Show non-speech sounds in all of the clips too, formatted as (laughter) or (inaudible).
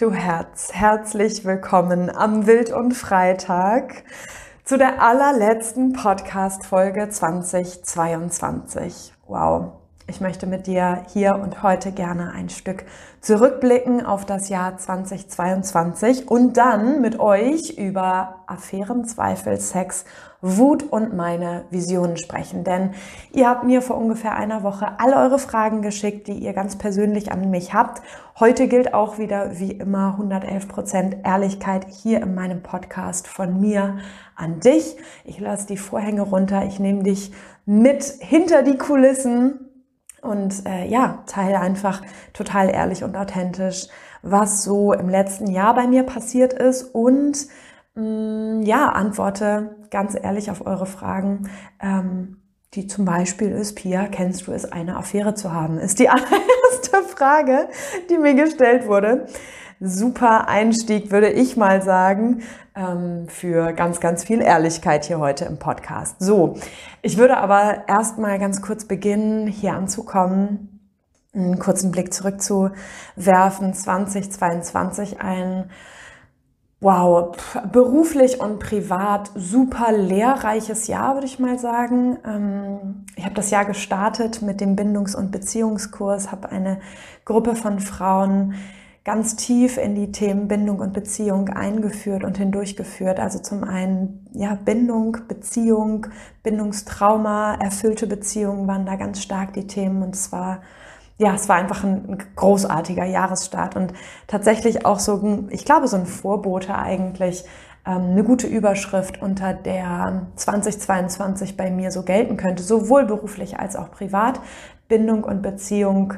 Du Herz, herzlich willkommen am Wild und Freitag zu der allerletzten Podcast-Folge 2022. Wow. Ich möchte mit dir hier und heute gerne ein Stück zurückblicken auf das Jahr 2022 und dann mit euch über Affären, Zweifel, Sex Wut und meine Visionen sprechen. Denn ihr habt mir vor ungefähr einer Woche all eure Fragen geschickt, die ihr ganz persönlich an mich habt. Heute gilt auch wieder wie immer 111 Prozent Ehrlichkeit hier in meinem Podcast von mir an dich. Ich lasse die Vorhänge runter. Ich nehme dich mit hinter die Kulissen und äh, ja, teile einfach total ehrlich und authentisch, was so im letzten Jahr bei mir passiert ist und mh, mm, ja, antworte ganz ehrlich auf eure Fragen, ähm, die zum Beispiel ist, Pia, kennst du es, eine Affäre zu haben? Ist die (laughs) allererste Frage, die mir gestellt wurde. Super Einstieg, würde ich mal sagen, ähm, für ganz, ganz viel Ehrlichkeit hier heute im Podcast. So, ich würde aber erst mal ganz kurz beginnen, hier anzukommen, einen kurzen Blick zurückzuwerfen. 2022 ein Wow, beruflich und privat super lehrreiches Jahr, würde ich mal sagen. Ähm, ich habe das Jahr gestartet mit dem Bindungs- und Beziehungskurs, habe eine Gruppe von Frauen ganz tief in die Themen Bindung und Beziehung eingeführt und hindurchgeführt. Also zum einen ja Bindung, Beziehung, Bindungstrauma, erfüllte Beziehungen waren da ganz stark die Themen und zwar ja, es war einfach ein, großartiger Jahresstart und tatsächlich auch so, ich glaube, so ein Vorbote eigentlich, ähm, eine gute Überschrift, unter der 2022 bei mir so gelten könnte, sowohl beruflich als auch privat. Bindung und Beziehung,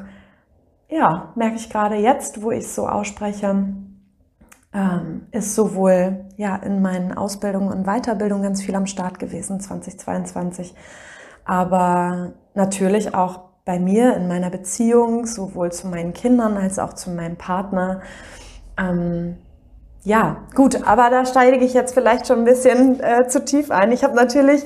ja, merke ich gerade jetzt, wo ich es so ausspreche, ähm, ist sowohl ja in meinen Ausbildungen und Weiterbildungen ganz viel am Start gewesen 2022, aber natürlich auch bei mir in meiner Beziehung, sowohl zu meinen Kindern als auch zu meinem Partner. Ähm, ja, gut, aber da steige ich jetzt vielleicht schon ein bisschen äh, zu tief ein. Ich habe natürlich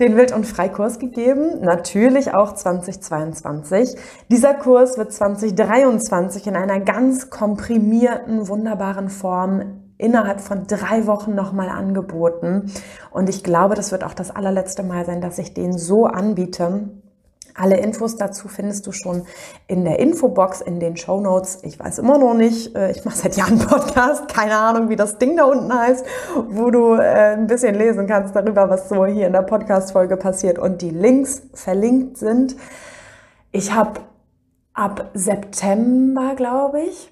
den Wild- und Freikurs gegeben, natürlich auch 2022. Dieser Kurs wird 2023 in einer ganz komprimierten, wunderbaren Form innerhalb von drei Wochen nochmal angeboten. Und ich glaube, das wird auch das allerletzte Mal sein, dass ich den so anbiete. Alle Infos dazu findest du schon in der Infobox, in den Show Notes. Ich weiß immer noch nicht, äh, ich mache seit Jahren (laughs) Podcast, keine Ahnung, wie das Ding da unten heißt, wo du äh, ein bisschen lesen kannst darüber, was so hier in der Podcast-Folge passiert und die Links verlinkt sind. Ich habe ab September, glaube ich,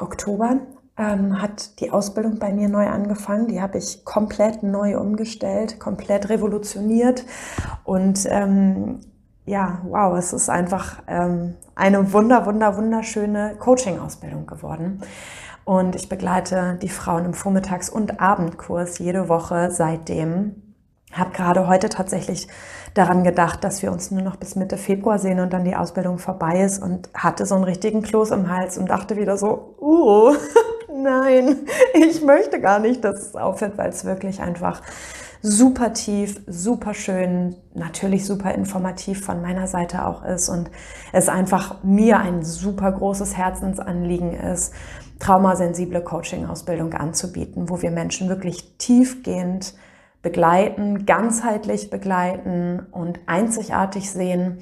Oktober, ähm, hat die Ausbildung bei mir neu angefangen. Die habe ich komplett neu umgestellt, komplett revolutioniert. Und ähm, ja, wow, es ist einfach ähm, eine wunder, wunder, wunderschöne Coaching-Ausbildung geworden. Und ich begleite die Frauen im Vormittags- und Abendkurs jede Woche seitdem. Habe gerade heute tatsächlich daran gedacht, dass wir uns nur noch bis Mitte Februar sehen und dann die Ausbildung vorbei ist und hatte so einen richtigen Kloß im Hals und dachte wieder so, uh, (laughs) nein, (laughs) ich möchte gar nicht, dass es aufhört, weil es wirklich einfach super tief, super schön, natürlich super informativ von meiner Seite auch ist und es einfach mir ein super großes Herzensanliegen ist, traumasensible Coaching-Ausbildung anzubieten, wo wir Menschen wirklich tiefgehend begleiten, ganzheitlich begleiten und einzigartig sehen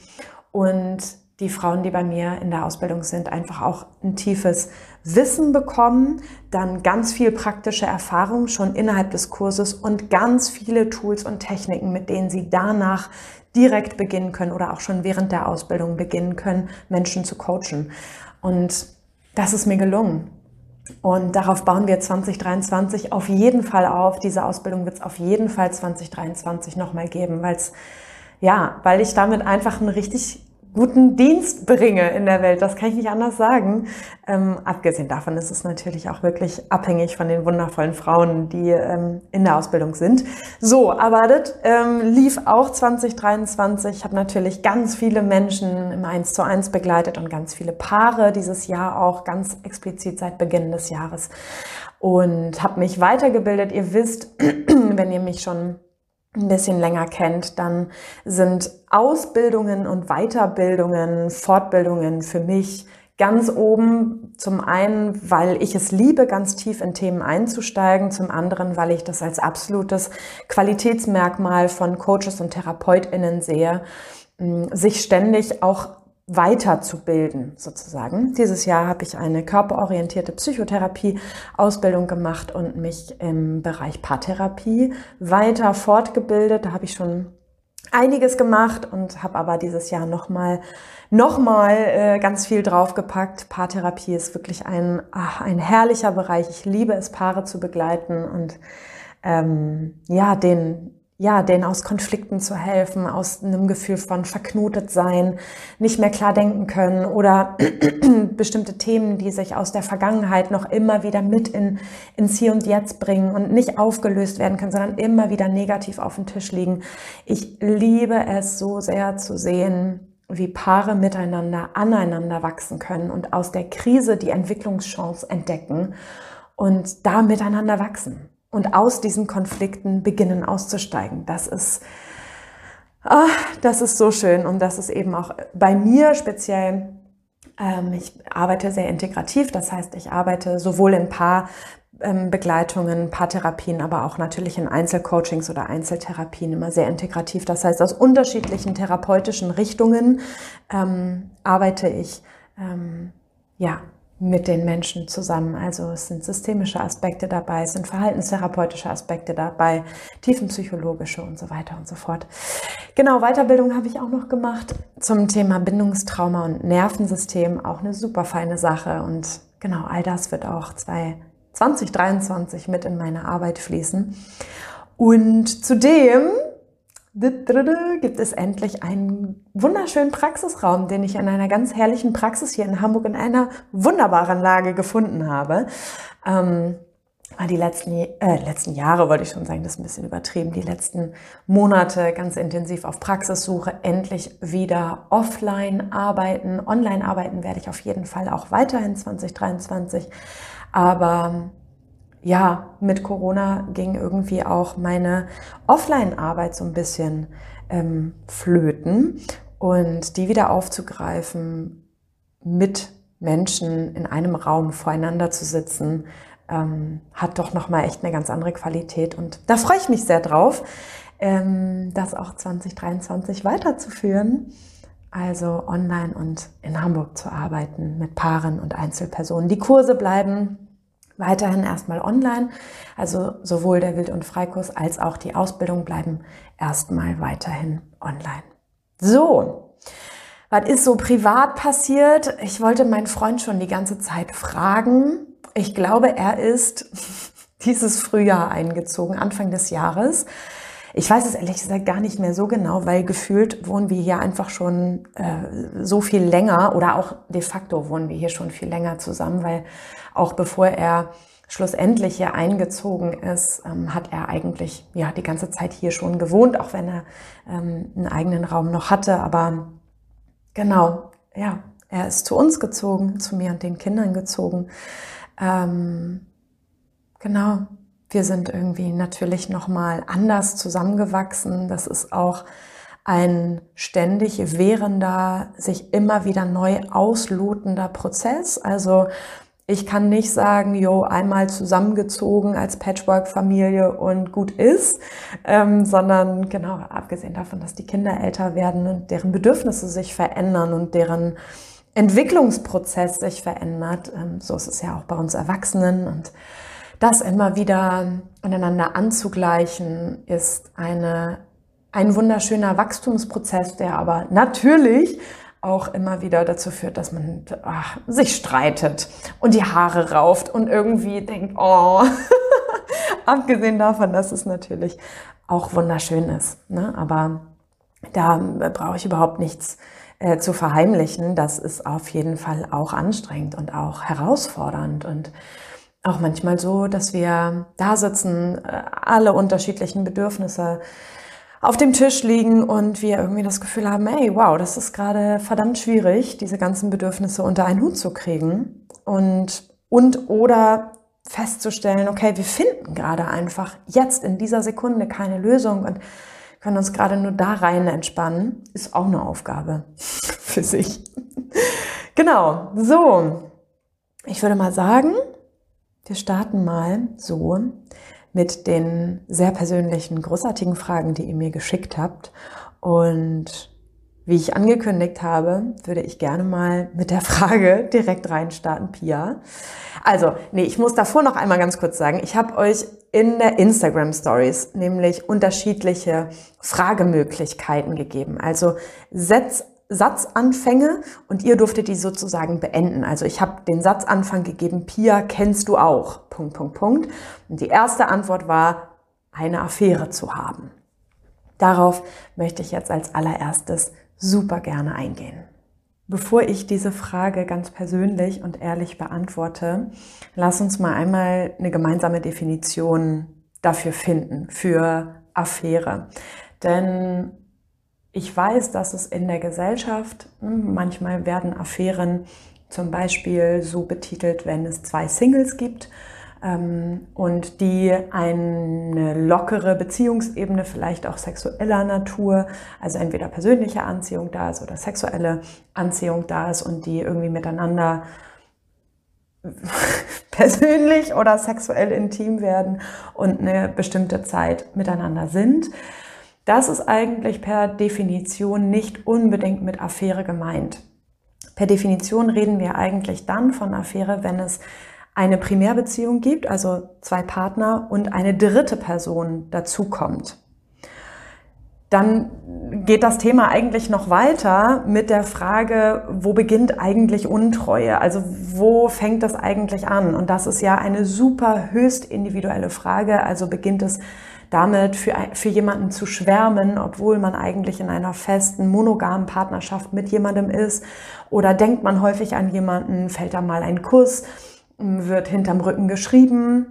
und die Frauen, die bei mir in der Ausbildung sind, einfach auch ein tiefes Wissen bekommen, dann ganz viel praktische Erfahrung schon innerhalb des Kurses und ganz viele Tools und Techniken, mit denen sie danach direkt beginnen können oder auch schon während der Ausbildung beginnen können, Menschen zu coachen. Und das ist mir gelungen. Und darauf bauen wir 2023 auf jeden Fall auf. Diese Ausbildung wird es auf jeden Fall 2023 nochmal geben, weil es ja, weil ich damit einfach ein richtig guten Dienst bringe in der Welt. Das kann ich nicht anders sagen. Ähm, abgesehen davon ist es natürlich auch wirklich abhängig von den wundervollen Frauen, die ähm, in der Ausbildung sind. So, das ähm, lief auch 2023. Ich habe natürlich ganz viele Menschen im 1 zu 1 begleitet und ganz viele Paare dieses Jahr auch ganz explizit seit Beginn des Jahres und habe mich weitergebildet. Ihr wisst, (clears throat) wenn ihr mich schon ein bisschen länger kennt, dann sind Ausbildungen und Weiterbildungen, Fortbildungen für mich Ganz oben. Zum einen, weil ich es liebe, ganz tief in Themen einzusteigen, zum anderen, weil ich das als absolutes Qualitätsmerkmal von Coaches und Therapeutinnen sehe, sich ständig auch weiterzubilden, sozusagen. Dieses Jahr habe ich eine körperorientierte Psychotherapie-Ausbildung gemacht und mich im Bereich Paartherapie weiter fortgebildet. Da habe ich schon einiges gemacht und habe aber dieses Jahr nochmal noch mal, äh, ganz viel draufgepackt. Paartherapie ist wirklich ein, ach, ein herrlicher Bereich. Ich liebe es, Paare zu begleiten und ähm, ja, den ja, denen aus Konflikten zu helfen, aus einem Gefühl von verknotet sein, nicht mehr klar denken können oder (clears throat) bestimmte Themen, die sich aus der Vergangenheit noch immer wieder mit in, ins Hier und Jetzt bringen und nicht aufgelöst werden können, sondern immer wieder negativ auf dem Tisch liegen. Ich liebe es so sehr zu sehen, wie Paare miteinander aneinander wachsen können und aus der Krise die Entwicklungschance entdecken und da miteinander wachsen und aus diesen Konflikten beginnen auszusteigen. Das ist, ah, das ist so schön und das ist eben auch bei mir speziell. Ähm, ich arbeite sehr integrativ, das heißt, ich arbeite sowohl in Paar ähm, Begleitungen, Paartherapien, aber auch natürlich in Einzelcoachings oder Einzeltherapien immer sehr integrativ. Das heißt, aus unterschiedlichen therapeutischen Richtungen ähm, arbeite ich ähm, ja mit den Menschen zusammen. Also es sind systemische Aspekte dabei, es sind verhaltenstherapeutische Aspekte dabei, tiefenpsychologische und so weiter und so fort. Genau, Weiterbildung habe ich auch noch gemacht zum Thema Bindungstrauma und Nervensystem, auch eine super feine Sache und genau, all das wird auch 2023 mit in meine Arbeit fließen. Und zudem gibt es endlich einen wunderschönen Praxisraum, den ich in einer ganz herrlichen Praxis hier in Hamburg in einer wunderbaren Lage gefunden habe. Ähm, die letzten, äh, letzten Jahre, wollte ich schon sagen, das ist ein bisschen übertrieben, die letzten Monate ganz intensiv auf Praxissuche, endlich wieder offline arbeiten. Online arbeiten werde ich auf jeden Fall auch weiterhin 2023. Aber ja, mit Corona ging irgendwie auch meine Offline-Arbeit so ein bisschen ähm, flöten und die wieder aufzugreifen, mit Menschen in einem Raum voreinander zu sitzen, ähm, hat doch nochmal echt eine ganz andere Qualität und da freue ich mich sehr drauf, ähm, das auch 2023 weiterzuführen. Also online und in Hamburg zu arbeiten mit Paaren und Einzelpersonen. Die Kurse bleiben weiterhin erstmal online. Also sowohl der Wild- und Freikurs als auch die Ausbildung bleiben erstmal weiterhin online. So, was ist so privat passiert? Ich wollte meinen Freund schon die ganze Zeit fragen. Ich glaube, er ist (laughs) dieses Frühjahr eingezogen, Anfang des Jahres. Ich weiß es ehrlich gesagt gar nicht mehr so genau, weil gefühlt wohnen wir hier einfach schon äh, so viel länger oder auch de facto wohnen wir hier schon viel länger zusammen, weil auch bevor er schlussendlich hier eingezogen ist, ähm, hat er eigentlich ja die ganze Zeit hier schon gewohnt, auch wenn er ähm, einen eigenen Raum noch hatte. Aber genau, ja, er ist zu uns gezogen, zu mir und den Kindern gezogen. Ähm, genau, wir sind irgendwie natürlich nochmal anders zusammengewachsen. Das ist auch ein ständig währender, sich immer wieder neu auslotender Prozess. Also ich kann nicht sagen, jo, einmal zusammengezogen als Patchwork-Familie und gut ist, ähm, sondern genau, abgesehen davon, dass die Kinder älter werden und deren Bedürfnisse sich verändern und deren Entwicklungsprozess sich verändert. Ähm, so ist es ja auch bei uns Erwachsenen und das immer wieder aneinander anzugleichen, ist eine, ein wunderschöner Wachstumsprozess, der aber natürlich auch immer wieder dazu führt, dass man ach, sich streitet und die Haare rauft und irgendwie denkt, oh, (laughs) abgesehen davon, dass es natürlich auch wunderschön ist. Ne? Aber da brauche ich überhaupt nichts äh, zu verheimlichen. Das ist auf jeden Fall auch anstrengend und auch herausfordernd und auch manchmal so, dass wir da sitzen, äh, alle unterschiedlichen Bedürfnisse auf dem Tisch liegen und wir irgendwie das Gefühl haben, ey, wow, das ist gerade verdammt schwierig, diese ganzen Bedürfnisse unter einen Hut zu kriegen und, und oder festzustellen, okay, wir finden gerade einfach jetzt in dieser Sekunde keine Lösung und können uns gerade nur da rein entspannen, ist auch eine Aufgabe (laughs) für sich. Genau, so. Ich würde mal sagen, wir starten mal so mit den sehr persönlichen, großartigen Fragen, die ihr mir geschickt habt. Und wie ich angekündigt habe, würde ich gerne mal mit der Frage (laughs) direkt reinstarten, Pia. Also, nee, ich muss davor noch einmal ganz kurz sagen, ich habe euch in der Instagram Stories nämlich unterschiedliche Fragemöglichkeiten gegeben. Also Setz Satzanfänge und ihr durftet die sozusagen beenden. Also ich habe den Satzanfang gegeben, Pia, kennst du auch? Punkt, Punkt, Punkt. Und die erste Antwort war, eine Affäre zu haben. Darauf möchte ich jetzt als allererstes super gerne eingehen. Bevor ich diese Frage ganz persönlich und ehrlich beantworte, lass uns mal einmal eine gemeinsame Definition dafür finden, für Affäre. Denn ich weiß, dass es in der Gesellschaft, hm, manchmal werden Affären zum Beispiel so betitelt, wenn es zwei Singles gibt ähm, und die eine lockere Beziehungsebene, vielleicht auch sexueller Natur, also entweder persönliche Anziehung da ist oder sexuelle Anziehung da ist und die irgendwie miteinander (laughs) persönlich oder sexuell intim werden und eine bestimmte Zeit miteinander sind. Das ist eigentlich per Definition nicht unbedingt mit Affäre gemeint. Per Definition reden wir eigentlich dann von Affäre, wenn es eine Primärbeziehung gibt, also zwei Partner und eine dritte Person dazukommt. Dann geht das Thema eigentlich noch weiter mit der Frage, wo beginnt eigentlich Untreue? Also wo fängt das eigentlich an? Und das ist ja eine super höchst individuelle Frage. Also beginnt es damit für, für jemanden zu schwärmen, obwohl man eigentlich in einer festen, monogamen Partnerschaft mit jemandem ist? Oder denkt man häufig an jemanden, fällt da mal ein Kuss? Wird hinterm Rücken geschrieben?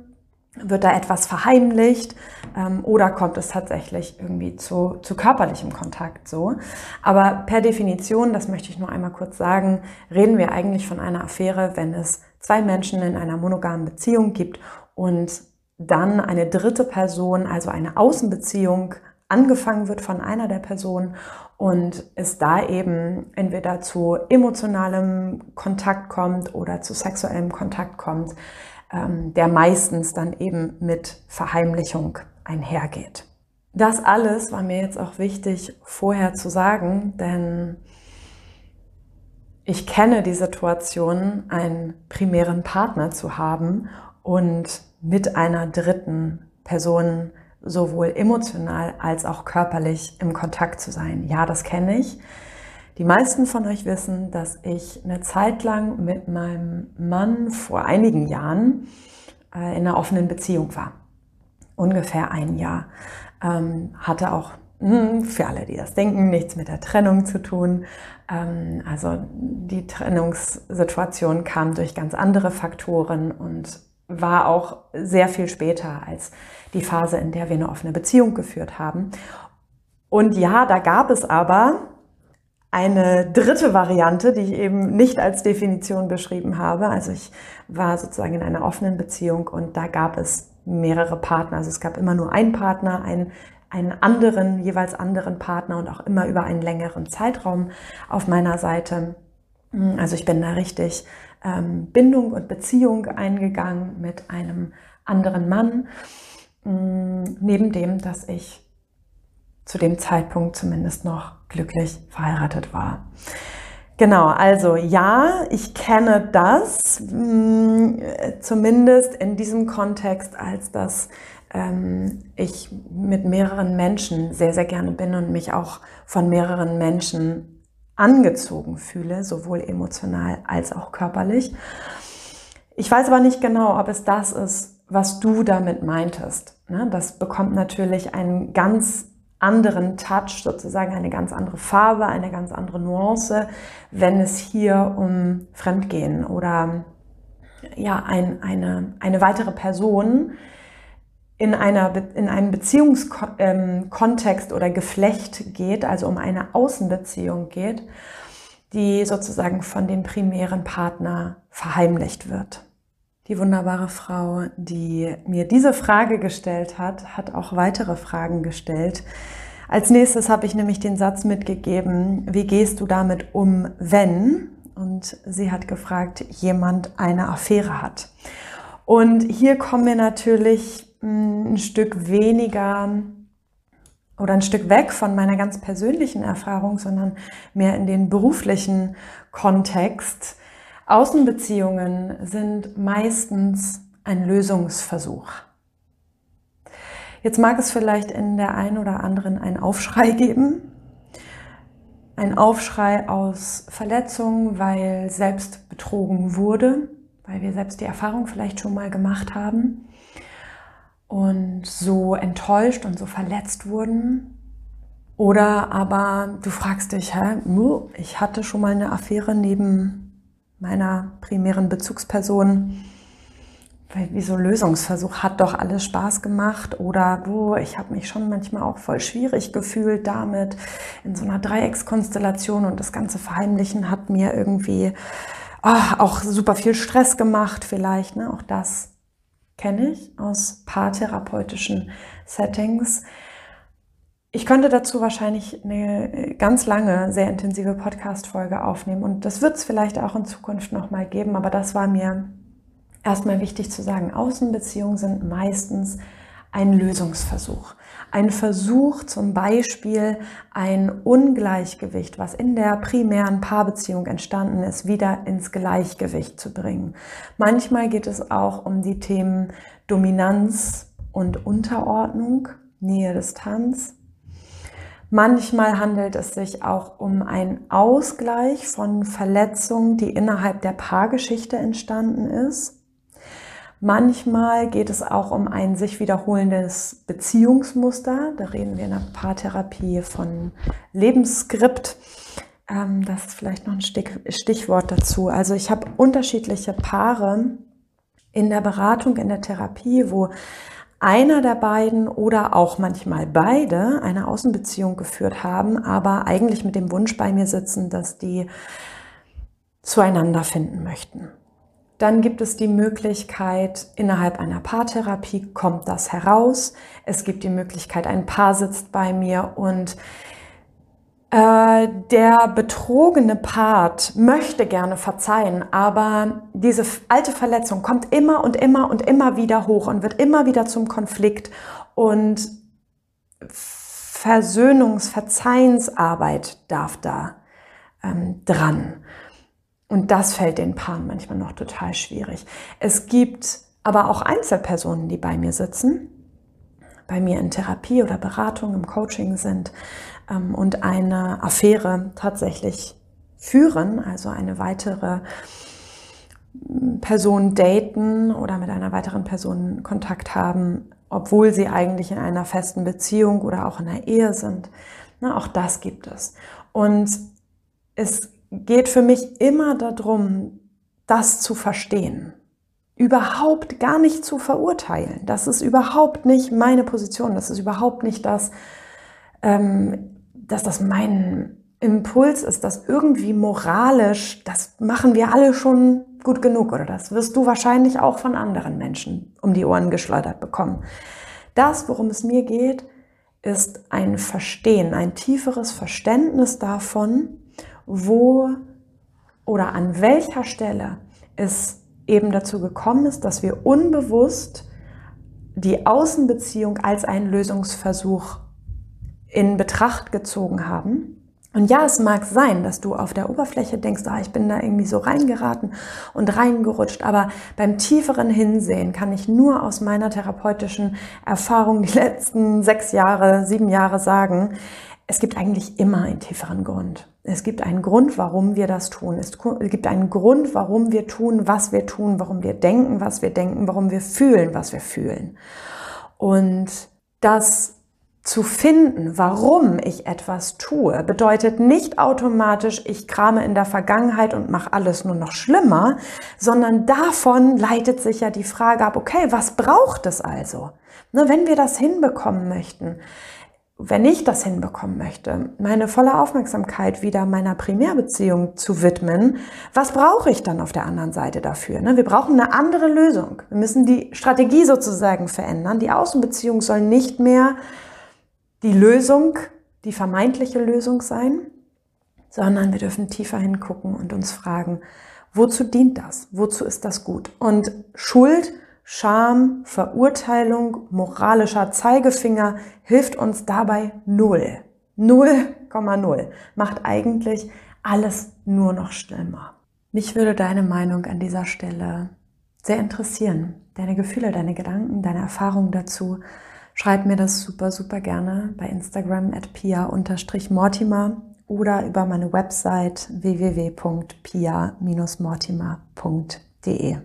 Wird da etwas verheimlicht? Ähm, oder kommt es tatsächlich irgendwie zu, zu körperlichem Kontakt so? Aber per Definition, das möchte ich nur einmal kurz sagen, reden wir eigentlich von einer Affäre, wenn es zwei Menschen in einer monogamen Beziehung gibt und dann eine dritte Person, also eine Außenbeziehung, angefangen wird von einer der Personen und es da eben entweder zu emotionalem Kontakt kommt oder zu sexuellem Kontakt kommt, ähm, der meistens dann eben mit Verheimlichung einhergeht. Das alles war mir jetzt auch wichtig vorher zu sagen, denn ich kenne die Situation, einen primären Partner zu haben und mit einer dritten Person sowohl emotional als auch körperlich im Kontakt zu sein. Ja, das kenne ich. Die meisten von euch wissen, dass ich eine Zeit lang mit meinem Mann vor einigen Jahren äh, in einer offenen Beziehung war. Ungefähr ein Jahr. Ähm, hatte auch hm, für alle, die das denken, nichts mit der Trennung zu tun. Ähm, also die Trennungssituation kam durch ganz andere Faktoren und war auch sehr viel später als die Phase, in der wir eine offene Beziehung geführt haben. Und ja, da gab es aber eine dritte Variante, die ich eben nicht als Definition beschrieben habe. Also ich war sozusagen in einer offenen Beziehung und da gab es mehrere Partner. Also es gab immer nur einen Partner, einen, einen anderen, jeweils anderen Partner und auch immer über einen längeren Zeitraum auf meiner Seite. Also ich bin da richtig ähm, Bindung und Beziehung eingegangen mit einem anderen Mann, mh, neben dem, dass ich zu dem Zeitpunkt zumindest noch glücklich verheiratet war. Genau, also ja, ich kenne das mh, zumindest in diesem Kontext, als dass ähm, ich mit mehreren Menschen sehr, sehr gerne bin und mich auch von mehreren Menschen angezogen fühle, sowohl emotional als auch körperlich. Ich weiß aber nicht genau, ob es das ist, was du damit meintest. Ne? Das bekommt natürlich einen ganz anderen Touch, sozusagen eine ganz andere Farbe, eine ganz andere Nuance, wenn es hier um Fremdgehen oder ja, ein, eine, eine weitere Person in, einer, in einem Beziehungskontext oder Geflecht geht, also um eine Außenbeziehung geht, die sozusagen von dem primären Partner verheimlicht wird. Die wunderbare Frau, die mir diese Frage gestellt hat, hat auch weitere Fragen gestellt. Als nächstes habe ich nämlich den Satz mitgegeben, wie gehst du damit um, wenn? und sie hat gefragt, jemand eine Affäre hat. Und hier kommen wir natürlich ein Stück weniger oder ein Stück weg von meiner ganz persönlichen Erfahrung, sondern mehr in den beruflichen Kontext. Außenbeziehungen sind meistens ein Lösungsversuch. Jetzt mag es vielleicht in der einen oder anderen einen Aufschrei geben. Ein Aufschrei aus Verletzung, weil selbst betrogen wurde, weil wir selbst die Erfahrung vielleicht schon mal gemacht haben und so enttäuscht und so verletzt wurden. Oder aber du fragst dich, hä, ich hatte schon mal eine Affäre neben meiner primären Bezugsperson. Weil wie so Lösungsversuch? Hat doch alles Spaß gemacht. Oder wo ich habe mich schon manchmal auch voll schwierig gefühlt damit. In so einer Dreieckskonstellation und das ganze Verheimlichen hat mir irgendwie oh, auch super viel Stress gemacht vielleicht, ne? auch das kenne ich aus paartherapeutischen Settings. Ich könnte dazu wahrscheinlich eine ganz lange, sehr intensive Podcast-Folge aufnehmen und das wird es vielleicht auch in Zukunft nochmal geben, aber das war mir erstmal wichtig zu sagen, Außenbeziehungen sind meistens ein Lösungsversuch. Ein Versuch zum Beispiel ein Ungleichgewicht, was in der primären Paarbeziehung entstanden ist, wieder ins Gleichgewicht zu bringen. Manchmal geht es auch um die Themen Dominanz und Unterordnung, Nähe, Distanz. Manchmal handelt es sich auch um einen Ausgleich von Verletzungen, die innerhalb der Paargeschichte entstanden ist. Manchmal geht es auch um ein sich wiederholendes Beziehungsmuster. Da reden wir in der Paartherapie von Lebensskript. Ähm, das ist vielleicht noch ein Stichwort dazu. Also ich habe unterschiedliche Paare in der Beratung, in der Therapie, wo einer der beiden oder auch manchmal beide eine Außenbeziehung geführt haben, aber eigentlich mit dem Wunsch bei mir sitzen, dass die zueinander finden möchten. Dann gibt es die Möglichkeit, innerhalb einer Paartherapie kommt das heraus. Es gibt die Möglichkeit, ein Paar sitzt bei mir und äh, der betrogene Part möchte gerne verzeihen, aber diese alte Verletzung kommt immer und immer und immer wieder hoch und wird immer wieder zum Konflikt und Versöhnungs-, Verzeihensarbeit darf da ähm, dran. Und das fällt den Paaren manchmal noch total schwierig. Es gibt aber auch Einzelpersonen, die bei mir sitzen, bei mir in Therapie oder Beratung, im Coaching sind ähm, und eine Affäre tatsächlich führen, also eine weitere hm, Person daten oder mit einer weiteren Person Kontakt haben, obwohl sie eigentlich in einer festen Beziehung oder auch in einer Ehe sind. Na, auch das gibt es. Und es geht für mich immer darum, das zu verstehen. Überhaupt gar nicht zu verurteilen. Das ist überhaupt nicht meine Position. Das ist überhaupt nicht das, ähm, dass das mein Impuls ist, dass irgendwie moralisch, das machen wir alle schon gut genug oder das wirst du wahrscheinlich auch von anderen Menschen um die Ohren geschleudert bekommen. Das, worum es mir geht, ist ein Verstehen, ein tieferes Verständnis davon, wo oder an welcher Stelle es eben dazu gekommen ist, dass wir unbewusst die Außenbeziehung als einen Lösungsversuch in Betracht gezogen haben. Und ja, es mag sein, dass du auf der Oberfläche denkst, ah, ich bin da irgendwie so reingeraten und reingerutscht. Aber beim tieferen Hinsehen kann ich nur aus meiner therapeutischen Erfahrung die letzten sechs Jahre, sieben Jahre sagen, es gibt eigentlich immer einen tieferen Grund. Es gibt einen Grund, warum wir das tun. Es gibt einen Grund, warum wir tun, was wir tun, warum wir denken, was wir denken, warum wir fühlen, was wir fühlen. Und das zu finden, warum ich etwas tue, bedeutet nicht automatisch, ich krame in der Vergangenheit und mache alles nur noch schlimmer, sondern davon leitet sich ja die Frage ab, okay, was braucht es also? Ne, wenn wir das hinbekommen möchten, wenn ich das hinbekommen möchte, meine volle Aufmerksamkeit wieder meiner Primärbeziehung zu widmen, was brauche ich dann auf der anderen Seite dafür? Ne, wir brauchen eine andere Lösung. Wir müssen die Strategie sozusagen verändern. Die Außenbeziehung soll nicht mehr die Lösung, die vermeintliche Lösung sein, sondern wir dürfen tiefer hingucken und uns fragen, wozu dient das? Wozu ist das gut? Und Schuld, Scham, Verurteilung, moralischer Zeigefinger hilft uns dabei null. 0,0 macht eigentlich alles nur noch schlimmer. Mich würde deine Meinung an dieser Stelle sehr interessieren. Deine Gefühle, deine Gedanken, deine Erfahrungen dazu. Schreib mir das super, super gerne bei Instagram at pia-mortimer oder über meine Website www.pia-mortimer.de.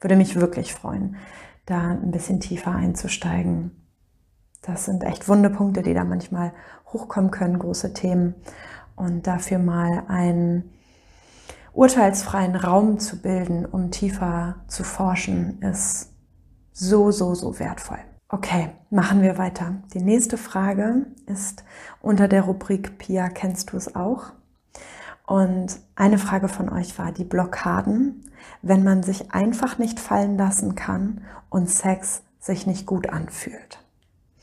Würde mich wirklich freuen, da ein bisschen tiefer einzusteigen. Das sind echt wunde Punkte, die da manchmal hochkommen können, große Themen. Und dafür mal einen urteilsfreien Raum zu bilden, um tiefer zu forschen, ist so, so, so wertvoll. Okay, machen wir weiter. Die nächste Frage ist unter der Rubrik Pia, kennst du es auch? Und eine Frage von euch war die Blockaden, wenn man sich einfach nicht fallen lassen kann und Sex sich nicht gut anfühlt.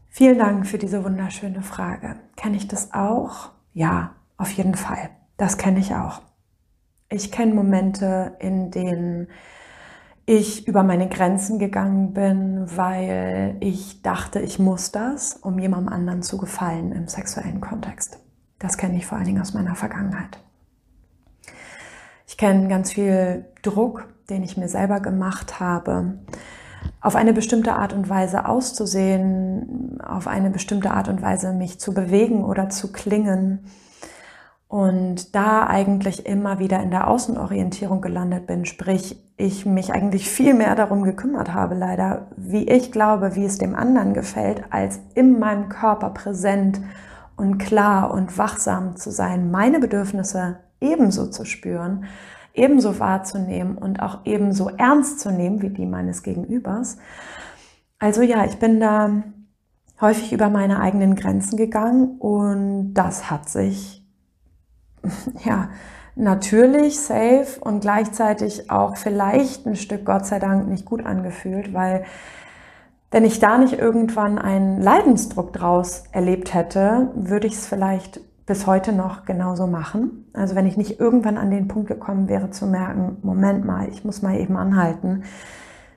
Vielen Dank für diese wunderschöne Frage. Kenne ich das auch? Ja, auf jeden Fall. Das kenne ich auch. Ich kenne Momente, in denen ich über meine Grenzen gegangen bin, weil ich dachte, ich muss das, um jemandem anderen zu gefallen im sexuellen Kontext. Das kenne ich vor allen Dingen aus meiner Vergangenheit. Ich kenne ganz viel Druck, den ich mir selber gemacht habe, auf eine bestimmte Art und Weise auszusehen, auf eine bestimmte Art und Weise mich zu bewegen oder zu klingen und da eigentlich immer wieder in der Außenorientierung gelandet bin, sprich ich mich eigentlich viel mehr darum gekümmert habe, leider, wie ich glaube, wie es dem anderen gefällt, als in meinem Körper präsent und klar und wachsam zu sein, meine Bedürfnisse ebenso zu spüren, ebenso wahrzunehmen und auch ebenso ernst zu nehmen wie die meines Gegenübers. Also ja, ich bin da häufig über meine eigenen Grenzen gegangen und das hat sich (laughs) ja, natürlich safe und gleichzeitig auch vielleicht ein Stück Gott sei Dank nicht gut angefühlt, weil wenn ich da nicht irgendwann einen Leidensdruck draus erlebt hätte, würde ich es vielleicht bis heute noch genauso machen. Also wenn ich nicht irgendwann an den Punkt gekommen wäre zu merken, Moment mal, ich muss mal eben anhalten.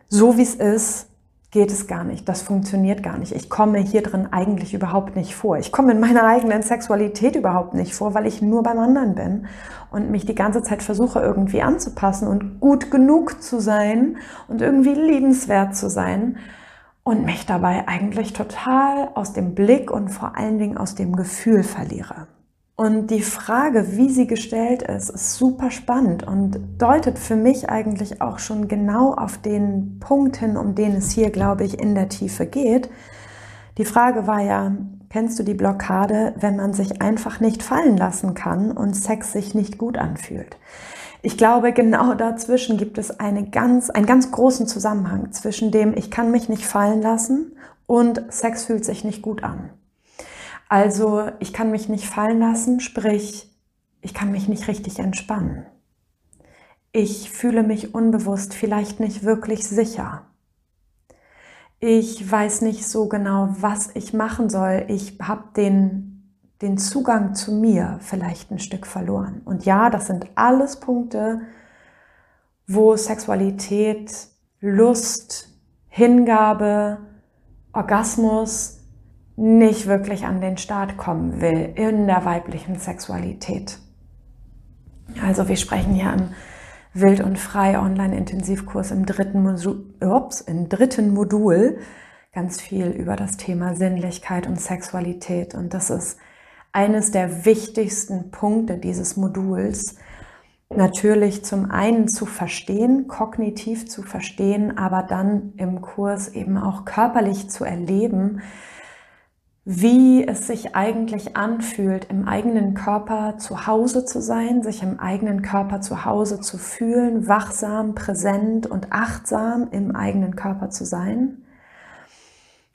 So wie es ist, geht es gar nicht. Das funktioniert gar nicht. Ich komme hier drin eigentlich überhaupt nicht vor. Ich komme in meiner eigenen Sexualität überhaupt nicht vor, weil ich nur beim anderen bin und mich die ganze Zeit versuche irgendwie anzupassen und gut genug zu sein und irgendwie liebenswert zu sein und mich dabei eigentlich total aus dem Blick und vor allen Dingen aus dem Gefühl verliere. Und die Frage, wie sie gestellt ist, ist super spannend und deutet für mich eigentlich auch schon genau auf den Punkt hin, um den es hier, glaube ich, in der Tiefe geht. Die Frage war ja, kennst du die Blockade, wenn man sich einfach nicht fallen lassen kann und Sex sich nicht gut anfühlt? Ich glaube, genau dazwischen gibt es eine ganz, einen ganz großen Zusammenhang zwischen dem, ich kann mich nicht fallen lassen und Sex fühlt sich nicht gut an. Also ich kann mich nicht fallen lassen, sprich, ich kann mich nicht richtig entspannen. Ich fühle mich unbewusst vielleicht nicht wirklich sicher. Ich weiß nicht so genau, was ich machen soll. Ich habe den, den Zugang zu mir vielleicht ein Stück verloren. Und ja, das sind alles Punkte, wo Sexualität, Lust, Hingabe, Orgasmus, nicht wirklich an den Start kommen will in der weiblichen Sexualität. Also wir sprechen hier im Wild und Frei Online-Intensivkurs im im dritten Modul ganz viel über das Thema Sinnlichkeit und Sexualität. Und das ist eines der wichtigsten Punkte dieses Moduls. Natürlich zum einen zu verstehen, kognitiv zu verstehen, aber dann im Kurs eben auch körperlich zu erleben, wie es sich eigentlich anfühlt, im eigenen Körper zu Hause zu sein, sich im eigenen Körper zu Hause zu fühlen, wachsam, präsent und achtsam im eigenen Körper zu sein.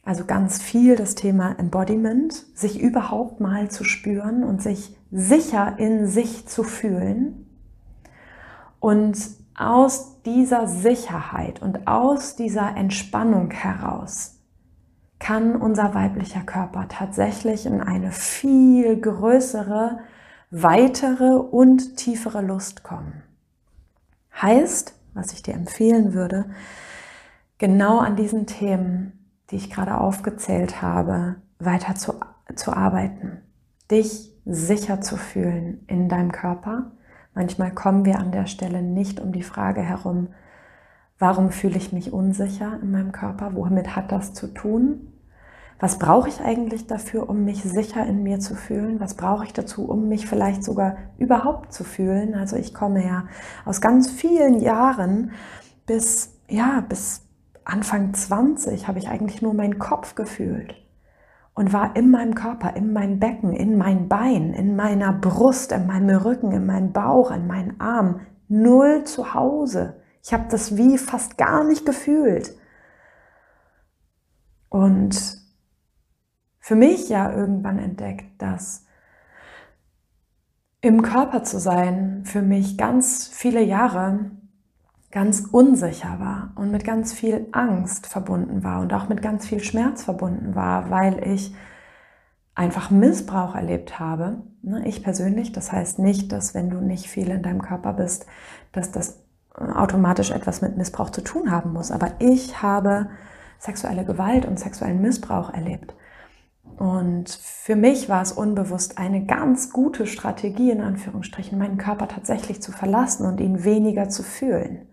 Also ganz viel das Thema Embodiment, sich überhaupt mal zu spüren und sich sicher in sich zu fühlen. Und aus dieser Sicherheit und aus dieser Entspannung heraus kann unser weiblicher Körper tatsächlich in eine viel größere weitere und tiefere Lust kommen. Heißt, was ich dir empfehlen würde, genau an diesen Themen, die ich gerade aufgezählt habe, weiter zu, zu arbeiten. Dich sicher zu fühlen in deinem Körper. Manchmal kommen wir an der Stelle nicht um die Frage herum, warum fühle ich mich unsicher in meinem Körper? Womit hat das zu tun? Was brauche ich eigentlich dafür, um mich sicher in mir zu fühlen? Was brauche ich dazu, um mich vielleicht sogar überhaupt zu fühlen? Also ich komme ja aus ganz vielen Jahren bis, ja, bis Anfang 20 habe ich eigentlich nur meinen Kopf gefühlt und war in meinem Körper, in meinem Becken, in meinen Beinen, in meiner Brust, in meinem Rücken, in meinem Bauch, in meinen Arm null zu Hause. Ich habe das wie fast gar nicht gefühlt. Und für mich ja irgendwann entdeckt, dass im Körper zu sein für mich ganz viele Jahre ganz unsicher war und mit ganz viel Angst verbunden war und auch mit ganz viel Schmerz verbunden war, weil ich einfach Missbrauch erlebt habe. Ne, ich persönlich, das heißt nicht, dass wenn du nicht viel in deinem Körper bist, dass das automatisch etwas mit Missbrauch zu tun haben muss. Aber ich habe sexuelle Gewalt und sexuellen Missbrauch erlebt. Und für mich war es unbewusst eine ganz gute Strategie, in Anführungsstrichen, meinen Körper tatsächlich zu verlassen und ihn weniger zu fühlen.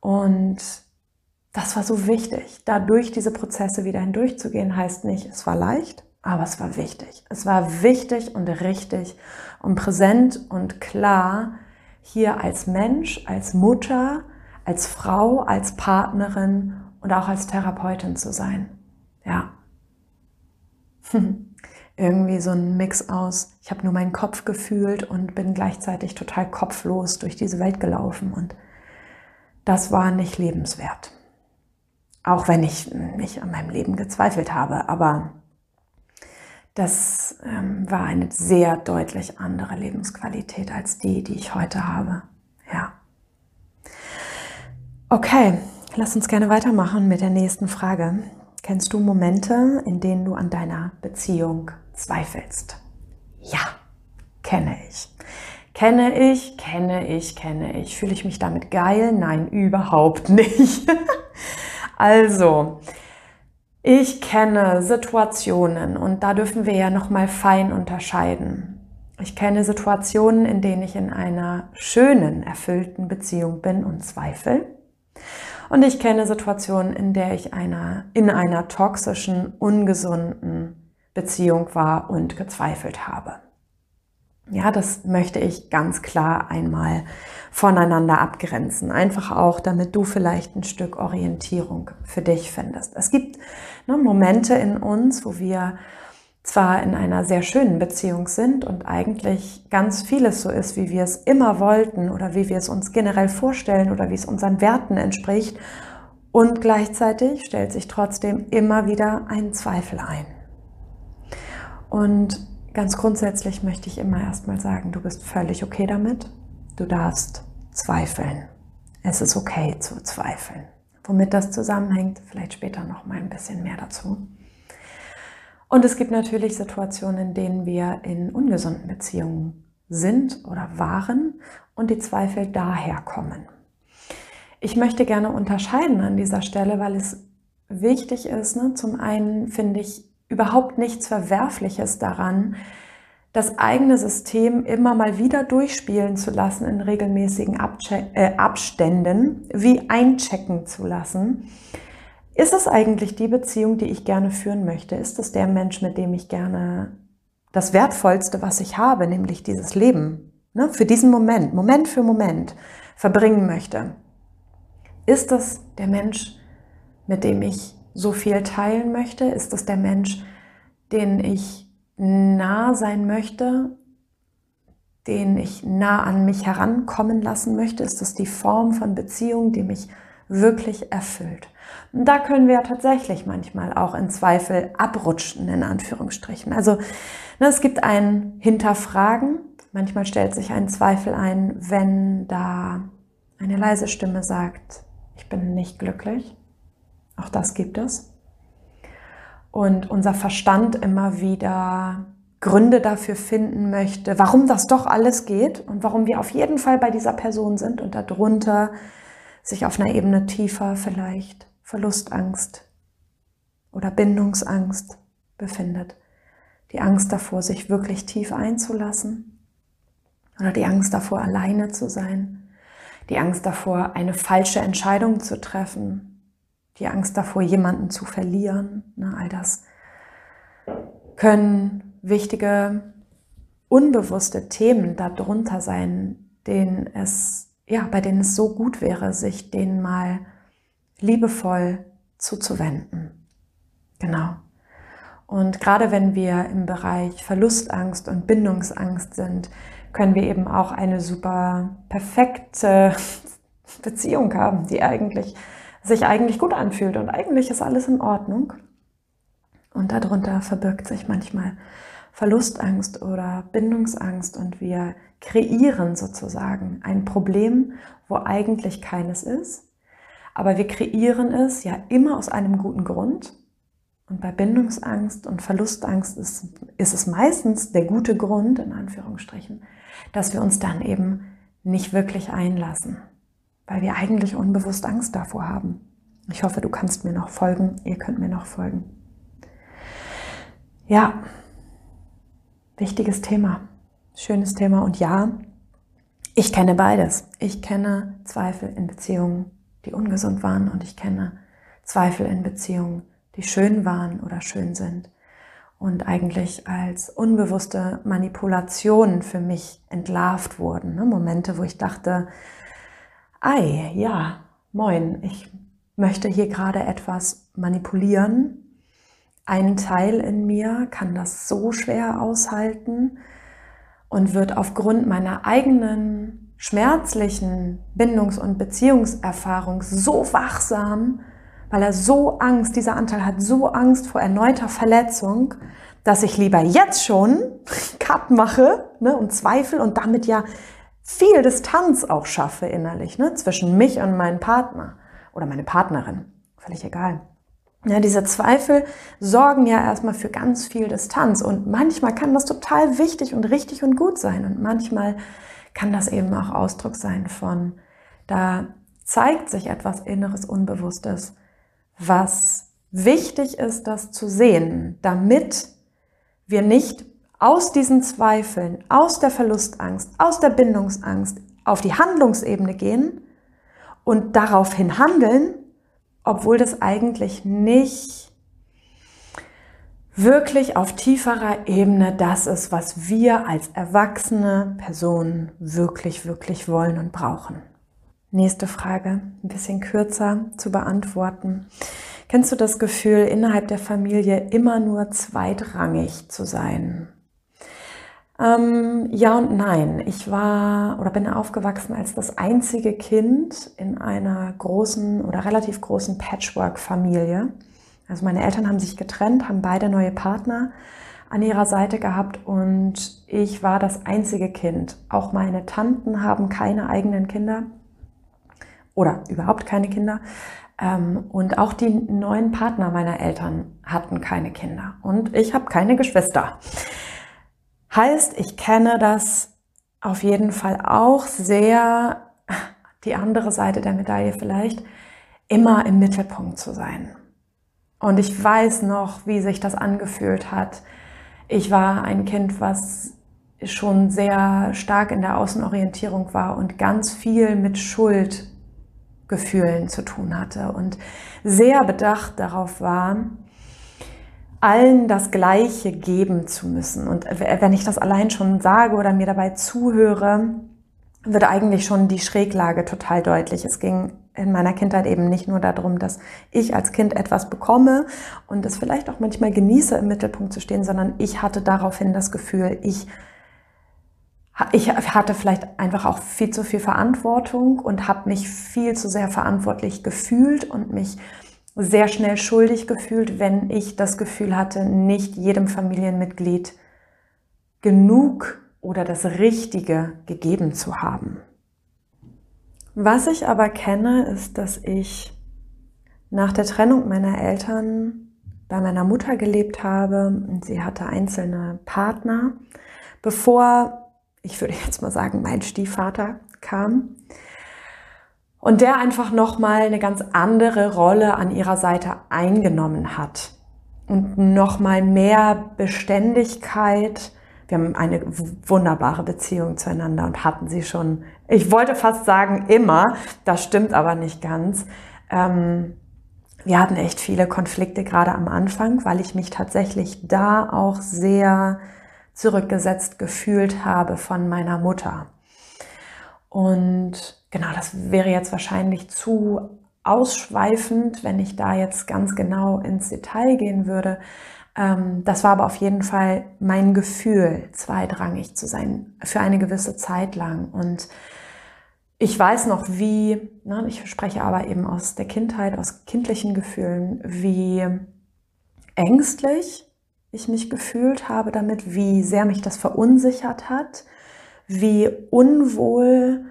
Und das war so wichtig. Da durch diese Prozesse wieder hindurchzugehen, heißt nicht, es war leicht, aber es war wichtig. Es war wichtig und richtig und präsent und klar, hier als Mensch, als Mutter, als Frau, als Partnerin und auch als Therapeutin zu sein. Ja, (laughs) irgendwie so ein Mix aus, ich habe nur meinen Kopf gefühlt und bin gleichzeitig total kopflos durch diese Welt gelaufen und das war nicht lebenswert. Auch wenn ich nicht an meinem Leben gezweifelt habe, aber das ähm, war eine sehr deutlich andere Lebensqualität als die, die ich heute habe. Ja. Okay, lass uns gerne weitermachen mit der nächsten Frage. Kennst du Momente, in denen du an deiner Beziehung zweifelst? Ja, kenne ich. Kenne ich, kenne ich, kenne ich. Fühle ich mich damit geil? Nein, überhaupt nicht. (laughs) also, ich kenne Situationen und da dürfen wir ja noch mal fein unterscheiden. Ich kenne Situationen, in denen ich in einer schönen, erfüllten Beziehung bin und zweifle. Und ich kenne Situationen, in der ich einer, in einer toxischen, ungesunden Beziehung war und gezweifelt habe. Ja, das möchte ich ganz klar einmal voneinander abgrenzen. Einfach auch, damit du vielleicht ein Stück Orientierung für dich findest. Es gibt ne, Momente in uns, wo wir zwar in einer sehr schönen Beziehung sind und eigentlich ganz vieles so ist, wie wir es immer wollten oder wie wir es uns generell vorstellen oder wie es unseren Werten entspricht. Und gleichzeitig stellt sich trotzdem immer wieder ein Zweifel ein. Und ganz grundsätzlich möchte ich immer erstmal sagen, du bist völlig okay damit. Du darfst zweifeln. Es ist okay zu zweifeln. Womit das zusammenhängt, vielleicht später noch mal ein bisschen mehr dazu. Und es gibt natürlich Situationen, in denen wir in ungesunden Beziehungen sind oder waren und die Zweifel daher kommen. Ich möchte gerne unterscheiden an dieser Stelle, weil es wichtig ist. Ne? Zum einen finde ich überhaupt nichts Verwerfliches daran, das eigene System immer mal wieder durchspielen zu lassen in regelmäßigen Abche äh, Abständen, wie einchecken zu lassen ist es eigentlich die Beziehung, die ich gerne führen möchte? Ist es der Mensch, mit dem ich gerne das Wertvollste, was ich habe, nämlich dieses Leben, ne, für diesen Moment, Moment für Moment verbringen möchte? Ist das der Mensch, mit dem ich so viel teilen möchte? Ist das der Mensch, den ich nah sein möchte, den ich nah an mich herankommen lassen möchte? Ist das die Form von Beziehung, die mich wirklich erfüllt? Und da können wir tatsächlich manchmal auch in Zweifel abrutschen, in Anführungsstrichen. Also ne, es gibt ein Hinterfragen. Manchmal stellt sich ein Zweifel ein, wenn da eine leise Stimme sagt, ich bin nicht glücklich. Auch das gibt es. Und unser Verstand immer wieder Gründe dafür finden möchte, warum das doch alles geht und warum wir auf jeden Fall bei dieser Person sind und darunter sich auf einer Ebene tiefer vielleicht Verlustangst oder Bindungsangst befindet. Die Angst davor, sich wirklich tief einzulassen oder die Angst davor, alleine zu sein, die Angst davor, eine falsche Entscheidung zu treffen, die Angst davor, jemanden zu verlieren. Na, all das können wichtige, unbewusste Themen darunter sein, denen es, ja, bei denen es so gut wäre, sich denen mal liebevoll zuzuwenden. Genau. Und gerade wenn wir im Bereich Verlustangst und Bindungsangst sind, können wir eben auch eine super perfekte (laughs) Beziehung haben, die eigentlich sich eigentlich gut anfühlt und eigentlich ist alles in Ordnung. Und darunter verbirgt sich manchmal Verlustangst oder Bindungsangst und wir kreieren sozusagen ein Problem, wo eigentlich keines ist. Aber wir kreieren es ja immer aus einem guten Grund. Und bei Bindungsangst und Verlustangst ist, ist es meistens der gute Grund, in Anführungsstrichen, dass wir uns dann eben nicht wirklich einlassen, weil wir eigentlich unbewusst Angst davor haben. Ich hoffe, du kannst mir noch folgen, ihr könnt mir noch folgen. Ja, wichtiges Thema, schönes Thema und ja, ich kenne beides. Ich kenne Zweifel in Beziehungen, die ungesund waren und ich kenne Zweifel in Beziehungen, die schön waren oder schön sind und eigentlich als unbewusste Manipulationen für mich entlarvt wurden. Ne? Momente, wo ich dachte, ei, ja, moin, ich möchte hier gerade etwas manipulieren. Ein Teil in mir kann das so schwer aushalten und wird aufgrund meiner eigenen schmerzlichen Bindungs- und Beziehungserfahrung so wachsam, weil er so Angst, dieser Anteil hat so Angst vor erneuter Verletzung, dass ich lieber jetzt schon (laughs) Cut mache ne, und Zweifel und damit ja viel Distanz auch schaffe innerlich ne, zwischen mich und meinem Partner oder meine Partnerin. Völlig egal. Ja, diese Zweifel sorgen ja erstmal für ganz viel Distanz und manchmal kann das total wichtig und richtig und gut sein und manchmal kann das eben auch Ausdruck sein von, da zeigt sich etwas Inneres, Unbewusstes, was wichtig ist, das zu sehen, damit wir nicht aus diesen Zweifeln, aus der Verlustangst, aus der Bindungsangst auf die Handlungsebene gehen und daraufhin handeln, obwohl das eigentlich nicht wirklich auf tieferer Ebene das ist, was wir als erwachsene Personen wirklich, wirklich wollen und brauchen. Nächste Frage, ein bisschen kürzer zu beantworten. Kennst du das Gefühl, innerhalb der Familie immer nur zweitrangig zu sein? Ähm, ja und nein. Ich war oder bin aufgewachsen als das einzige Kind in einer großen oder relativ großen Patchwork-Familie. Also meine Eltern haben sich getrennt, haben beide neue Partner an ihrer Seite gehabt und ich war das einzige Kind. Auch meine Tanten haben keine eigenen Kinder oder überhaupt keine Kinder. Ähm, und auch die neuen Partner meiner Eltern hatten keine Kinder. Und ich habe keine Geschwister. Heißt, ich kenne das auf jeden Fall auch sehr, die andere Seite der Medaille vielleicht, immer im Mittelpunkt zu sein. Und ich weiß noch, wie sich das angefühlt hat. Ich war ein Kind, was schon sehr stark in der Außenorientierung war und ganz viel mit Schuld Gefühlen zu tun hatte und sehr bedacht darauf war, allen das Gleiche geben zu müssen. Und wenn ich das allein schon sage oder mir dabei zuhöre, wird eigentlich schon die Schräglage total deutlich. Es ging in meiner Kindheit eben nicht nur darum, dass ich als Kind etwas bekomme und es vielleicht auch manchmal genieße, im Mittelpunkt zu stehen, sondern ich hatte daraufhin das Gefühl, ich ich hatte vielleicht einfach auch viel zu viel Verantwortung und habe mich viel zu sehr verantwortlich gefühlt und mich sehr schnell schuldig gefühlt, wenn ich das Gefühl hatte, nicht jedem Familienmitglied genug oder das Richtige gegeben zu haben. Was ich aber kenne, ist, dass ich nach der Trennung meiner Eltern bei meiner Mutter gelebt habe und sie hatte einzelne Partner, bevor, ich würde jetzt mal sagen, mein Stiefvater kam. Und der einfach nochmal eine ganz andere Rolle an ihrer Seite eingenommen hat und nochmal mehr Beständigkeit. Wir haben eine wunderbare Beziehung zueinander und hatten sie schon, ich wollte fast sagen immer, das stimmt aber nicht ganz. Ähm, wir hatten echt viele Konflikte gerade am Anfang, weil ich mich tatsächlich da auch sehr zurückgesetzt gefühlt habe von meiner Mutter. Und genau, das wäre jetzt wahrscheinlich zu ausschweifend, wenn ich da jetzt ganz genau ins Detail gehen würde. Ähm, das war aber auf jeden Fall mein Gefühl, zweitrangig zu sein für eine gewisse Zeit lang. Und ich weiß noch, wie, ne, ich spreche aber eben aus der Kindheit, aus kindlichen Gefühlen, wie ängstlich ich mich gefühlt habe damit, wie sehr mich das verunsichert hat, wie unwohl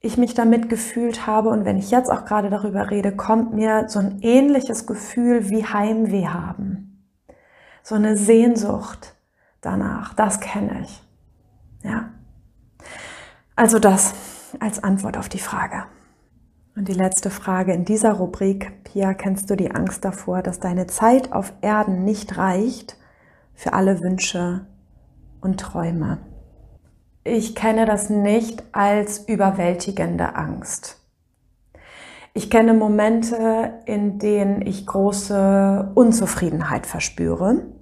ich mich damit gefühlt habe. Und wenn ich jetzt auch gerade darüber rede, kommt mir so ein ähnliches Gefühl wie Heimweh haben. So eine Sehnsucht danach. Das kenne ich. Ja. Also das als Antwort auf die Frage. Und die letzte Frage in dieser Rubrik, Pia, kennst du die Angst davor, dass deine Zeit auf Erden nicht reicht für alle Wünsche und Träume? Ich kenne das nicht als überwältigende Angst. Ich kenne Momente, in denen ich große Unzufriedenheit verspüre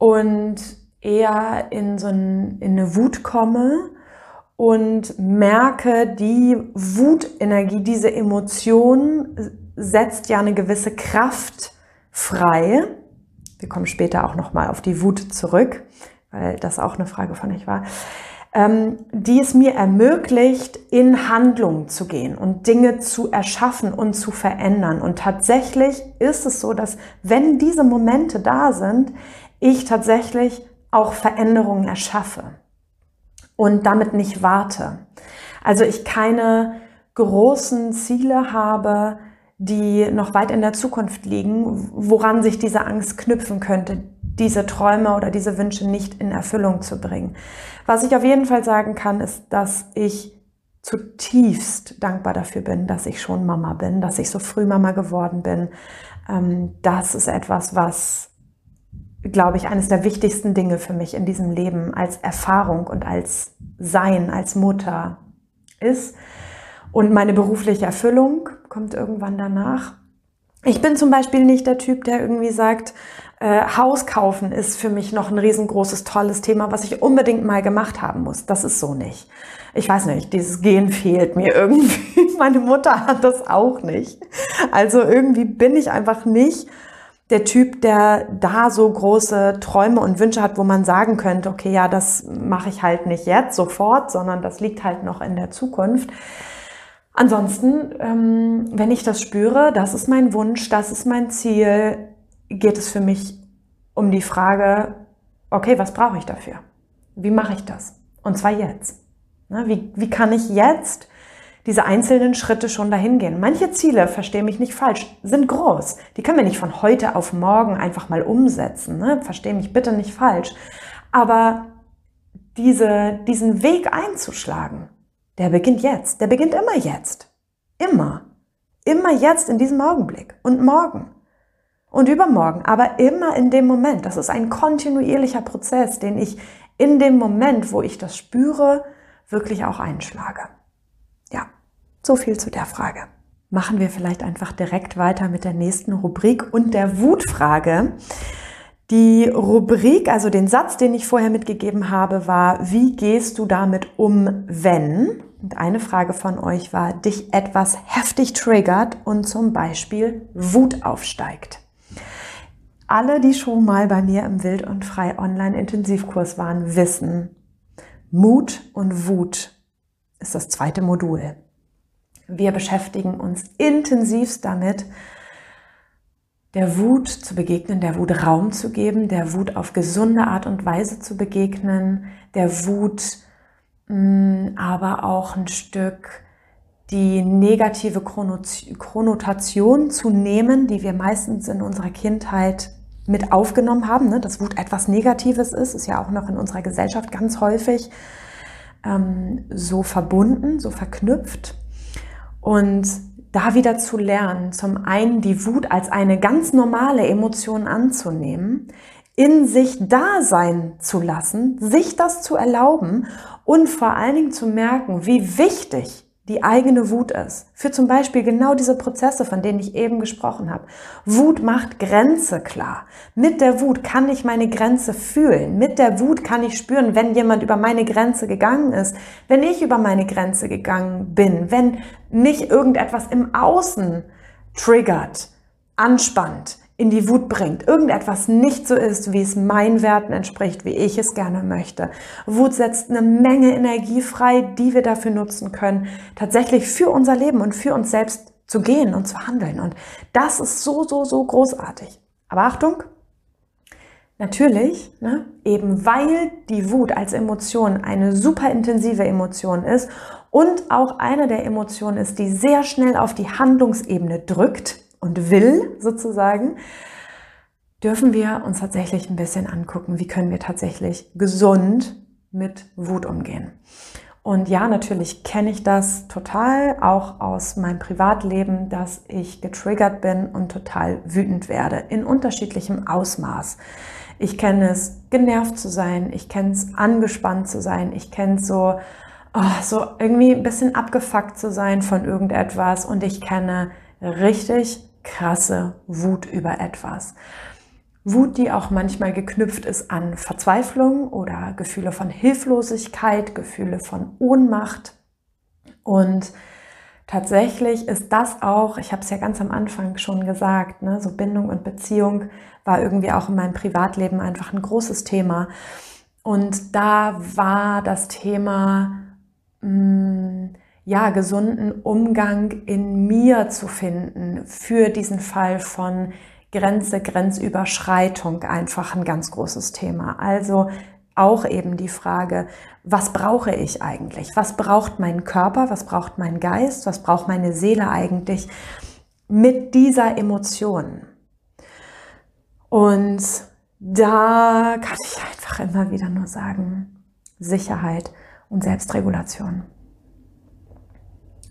und eher in so ein, in eine Wut komme und merke, die Wutenergie, diese Emotion setzt ja eine gewisse Kraft frei. Wir kommen später auch nochmal auf die Wut zurück, weil das auch eine Frage von euch war. Ähm, die es mir ermöglicht, in Handlung zu gehen und Dinge zu erschaffen und zu verändern. Und tatsächlich ist es so, dass wenn diese Momente da sind, ich tatsächlich auch Veränderungen erschaffe und damit nicht warte. Also ich keine großen Ziele habe, die noch weit in der Zukunft liegen, woran sich diese Angst knüpfen könnte, diese Träume oder diese Wünsche nicht in Erfüllung zu bringen. Was ich auf jeden Fall sagen kann, ist, dass ich zutiefst dankbar dafür bin, dass ich schon Mama bin, dass ich so früh Mama geworden bin. Ähm, das ist etwas, was glaube ich, eines der wichtigsten Dinge für mich in diesem Leben als Erfahrung und als Sein, als Mutter ist. Und meine berufliche Erfüllung kommt irgendwann danach. Ich bin zum Beispiel nicht der Typ, der irgendwie sagt, äh, Haus kaufen ist für mich noch ein riesengroßes, tolles Thema, was ich unbedingt mal gemacht haben muss. Das ist so nicht. Ich weiß nicht, dieses Gen fehlt mir (laughs) irgendwie. Meine Mutter hat das auch nicht. Also irgendwie bin ich einfach nicht der Typ, der da so große Träume und Wünsche hat, wo man sagen könnte, okay, ja, das mache ich halt nicht jetzt sofort, sondern das liegt halt noch in der Zukunft. Ansonsten, ähm, wenn ich das spüre, das ist mein Wunsch, das ist mein Ziel, geht es für mich um die Frage, okay, was brauche ich dafür? Wie mache ich das? Und zwar jetzt. Ne, wie, wie kann ich jetzt diese einzelnen Schritte schon dahin gehen. Manche Ziele, verstehe mich nicht falsch, sind groß. Die können wir nicht von heute auf morgen einfach mal umsetzen. Ne? Verstehe mich bitte nicht falsch. Aber diese, diesen Weg einzuschlagen, der beginnt jetzt. Der beginnt immer jetzt. Immer. Immer jetzt in diesem Augenblick. Und morgen. Und übermorgen. Aber immer in dem Moment. Das ist ein kontinuierlicher Prozess, den ich in dem Moment, wo ich das spüre, wirklich auch einschlage. Ja, so viel zu der Frage. Machen wir vielleicht einfach direkt weiter mit der nächsten Rubrik und der Wutfrage. Die Rubrik, also den Satz, den ich vorher mitgegeben habe, war, wie gehst du damit um, wenn? Und eine Frage von euch war, dich etwas heftig triggert und zum Beispiel Wut aufsteigt. Alle, die schon mal bei mir im Wild und Frei Online Intensivkurs waren, wissen, Mut und Wut ist das zweite Modul. Wir beschäftigen uns intensivst damit, der Wut zu begegnen, der Wut Raum zu geben, der Wut auf gesunde Art und Weise zu begegnen, der Wut mh, mm, aber auch ein Stück die negative Chronotation zu nehmen, die wir meistens in unserer Kindheit mit aufgenommen haben, ne? dass Wut etwas Negatives ist, ist ja auch noch in unserer Gesellschaft ganz häufig ähm, so verbunden, so verknüpft. Und da wieder zu lernen, zum einen die Wut als eine ganz normale Emotion anzunehmen, in sich da sein zu lassen, sich das zu erlauben und vor allen Dingen zu merken, wie wichtig die eigene Wut ist. Für zum Beispiel genau diese Prozesse, von denen ich eben gesprochen habe. Wut macht Grenze klar. Mit der Wut kann ich meine Grenze fühlen. Mit der Wut kann ich spüren, wenn jemand über meine Grenze gegangen ist, wenn ich über meine Grenze gegangen bin, wenn mich irgendetwas im Außen triggert, anspannt, in die Wut bringt, irgendetwas nicht so ist, wie es meinen Werten entspricht, wie ich es gerne möchte. Wut setzt eine Menge Energie frei, die wir dafür nutzen können, tatsächlich für unser Leben und für uns selbst zu gehen und zu handeln. Und das ist so, so, so großartig. Aber Achtung, natürlich, ne, eben weil die Wut als Emotion eine super intensive Emotion ist und auch eine der Emotionen ist, die sehr schnell auf die Handlungsebene drückt, und will sozusagen, dürfen wir uns tatsächlich ein bisschen angucken, wie können wir tatsächlich gesund mit Wut umgehen. Und ja, natürlich kenne ich das total, auch aus meinem Privatleben, dass ich getriggert bin und total wütend werde, in unterschiedlichem Ausmaß. Ich kenne es, genervt zu sein, ich kenne es, angespannt zu sein, ich kenne es so, oh, so irgendwie ein bisschen abgefuckt zu sein von irgendetwas und ich kenne richtig krasse Wut über etwas. Wut, die auch manchmal geknüpft ist an Verzweiflung oder Gefühle von Hilflosigkeit, Gefühle von Ohnmacht. Und tatsächlich ist das auch, ich habe es ja ganz am Anfang schon gesagt, ne, so Bindung und Beziehung war irgendwie auch in meinem Privatleben einfach ein großes Thema. Und da war das Thema, mh, hm, ja, gesunden Umgang in mir zu finden für diesen Fall von Grenze, Grenzüberschreitung einfach ein ganz großes Thema. Also auch eben die Frage, was brauche ich eigentlich? Was braucht mein Körper? Was braucht mein Geist? Was braucht meine Seele eigentlich mit dieser Emotion? Und da kann ich einfach immer wieder nur sagen, Sicherheit und Selbstregulation.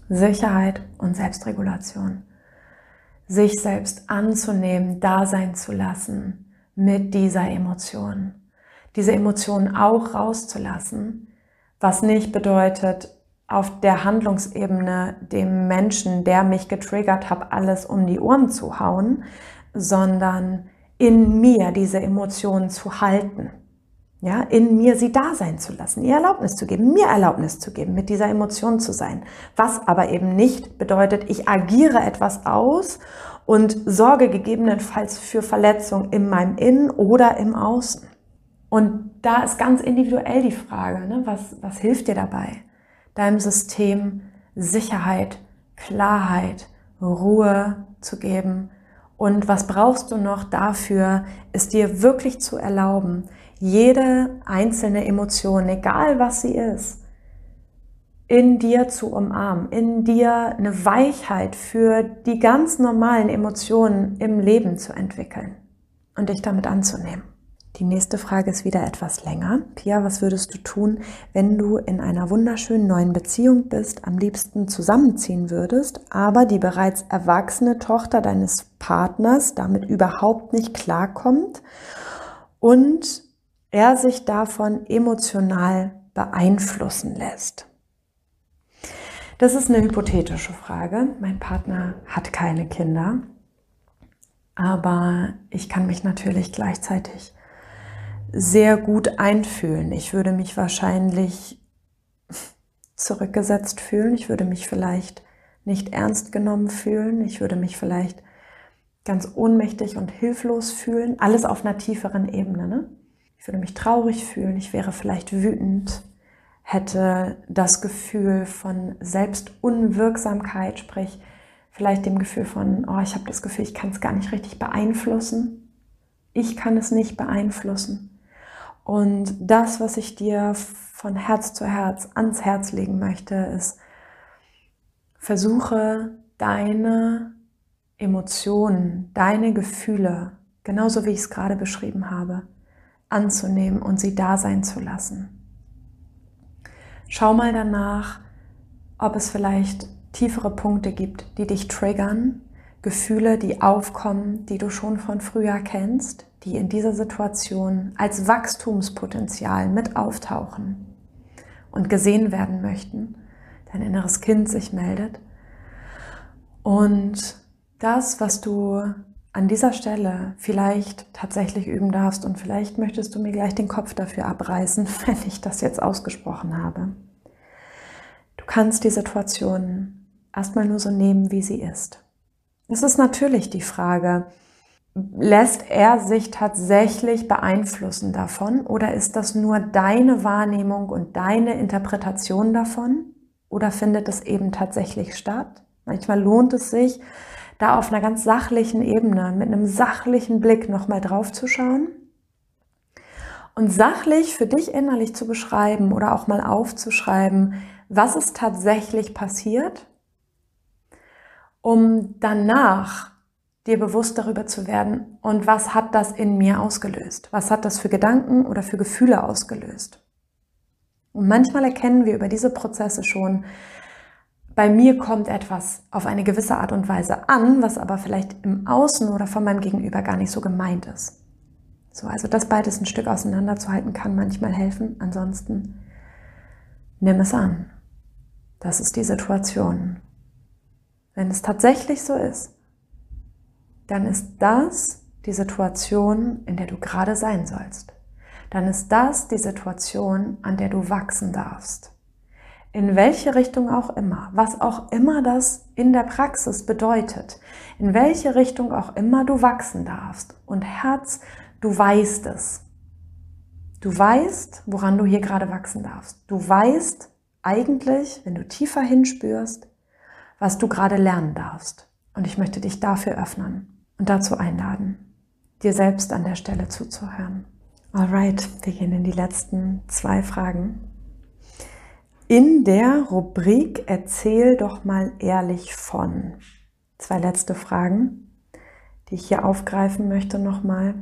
Sicherheit und Selbstregulation. Sich selbst anzunehmen, da sein zu lassen mit dieser Emotion. Diese Emotion auch rauszulassen, was nicht bedeutet, auf der Handlungsebene dem Menschen, der mich getriggert hat, alles um die Ohren zu hauen, sondern in mir diese Emotionen zu halten ja, in mir sie da sein zu lassen, ihr Erlaubnis zu geben, mir Erlaubnis zu geben, mit dieser Emotion zu sein. Was aber eben nicht bedeutet, ich agiere etwas aus und sorge gegebenenfalls für Verletzung in meinem Innen oder im Außen. Und da ist ganz individuell die Frage, ne, was, was hilft dir dabei? Deinem System Sicherheit, Klarheit, Ruhe zu geben. Und was brauchst du noch dafür, es dir wirklich zu erlauben, jede einzelne Emotion, egal was sie ist, in dir zu umarmen, in dir eine Weichheit für die ganz normalen Emotionen im Leben zu entwickeln und dich damit anzunehmen. Die nächste Frage ist wieder etwas länger. Pia, was würdest du tun, wenn du in einer wunderschönen neuen Beziehung bist, am liebsten zusammenziehen würdest, aber die bereits erwachsene Tochter deines Partners damit überhaupt nicht klarkommt und er sich davon emotional beeinflussen lässt? Das ist eine hypothetische Frage. Mein Partner hat keine Kinder, aber ich kann mich natürlich gleichzeitig sehr gut einfühlen. Ich würde mich wahrscheinlich zurückgesetzt fühlen. Ich würde mich vielleicht nicht ernst genommen fühlen. Ich würde mich vielleicht ganz ohnmächtig und hilflos fühlen. Alles auf einer tieferen Ebene. Ne? Ich würde mich traurig fühlen, ich wäre vielleicht wütend, hätte das Gefühl von Selbstunwirksamkeit, sprich vielleicht dem Gefühl von, oh, ich habe das Gefühl, ich kann es gar nicht richtig beeinflussen. Ich kann es nicht beeinflussen. Und das, was ich dir von Herz zu Herz ans Herz legen möchte, ist, versuche deine Emotionen, deine Gefühle, genauso wie ich es gerade beschrieben habe, anzunehmen und sie da sein zu lassen. Schau mal danach, ob es vielleicht tiefere Punkte gibt, die dich triggern, Gefühle, die aufkommen, die du schon von früher kennst, die in dieser Situation als Wachstumspotenzial mit auftauchen und gesehen werden möchten, dein inneres Kind sich meldet. Und das, was du an dieser Stelle vielleicht tatsächlich üben darfst und vielleicht möchtest du mir gleich den Kopf dafür abreißen, (laughs) wenn ich das jetzt ausgesprochen habe. Du kannst die Situation erstmal nur so nehmen, wie sie ist. Es ist natürlich die Frage, lässt er sich tatsächlich beeinflussen davon oder ist das nur deine Wahrnehmung und deine Interpretation davon oder findet es eben tatsächlich statt? Manchmal lohnt es sich, da auf einer ganz sachlichen Ebene, mit einem sachlichen Blick nochmal drauf zu schauen und sachlich für dich innerlich zu beschreiben oder auch mal aufzuschreiben, was ist tatsächlich passiert, um danach dir bewusst darüber zu werden und was hat das in mir ausgelöst? Was hat das für Gedanken oder für Gefühle ausgelöst? Und manchmal erkennen wir über diese Prozesse schon, bei mir kommt etwas auf eine gewisse Art und Weise an, was aber vielleicht im Außen oder von meinem Gegenüber gar nicht so gemeint ist. So, also das beides ein Stück auseinanderzuhalten kann manchmal helfen. Ansonsten nimm es an. Das ist die Situation. Wenn es tatsächlich so ist, dann ist das die Situation, in der du gerade sein sollst. Dann ist das die Situation, an der du wachsen darfst in welche Richtung auch immer, was auch immer das in der Praxis bedeutet, in welche Richtung auch immer du wachsen darfst. Und Herz, du weißt es. Du weißt, woran du hier gerade wachsen darfst. Du weißt eigentlich, wenn du tiefer hinspürst, was du gerade lernen darfst. Und ich möchte dich dafür öffnen und dazu einladen, dir selbst an der Stelle zuzuhören. Alright, wir gehen in die letzten zwei Fragen in der Rubrik Erzähl doch mal ehrlich von. Zwei letzte Fragen, die ich hier aufgreifen möchte nochmal.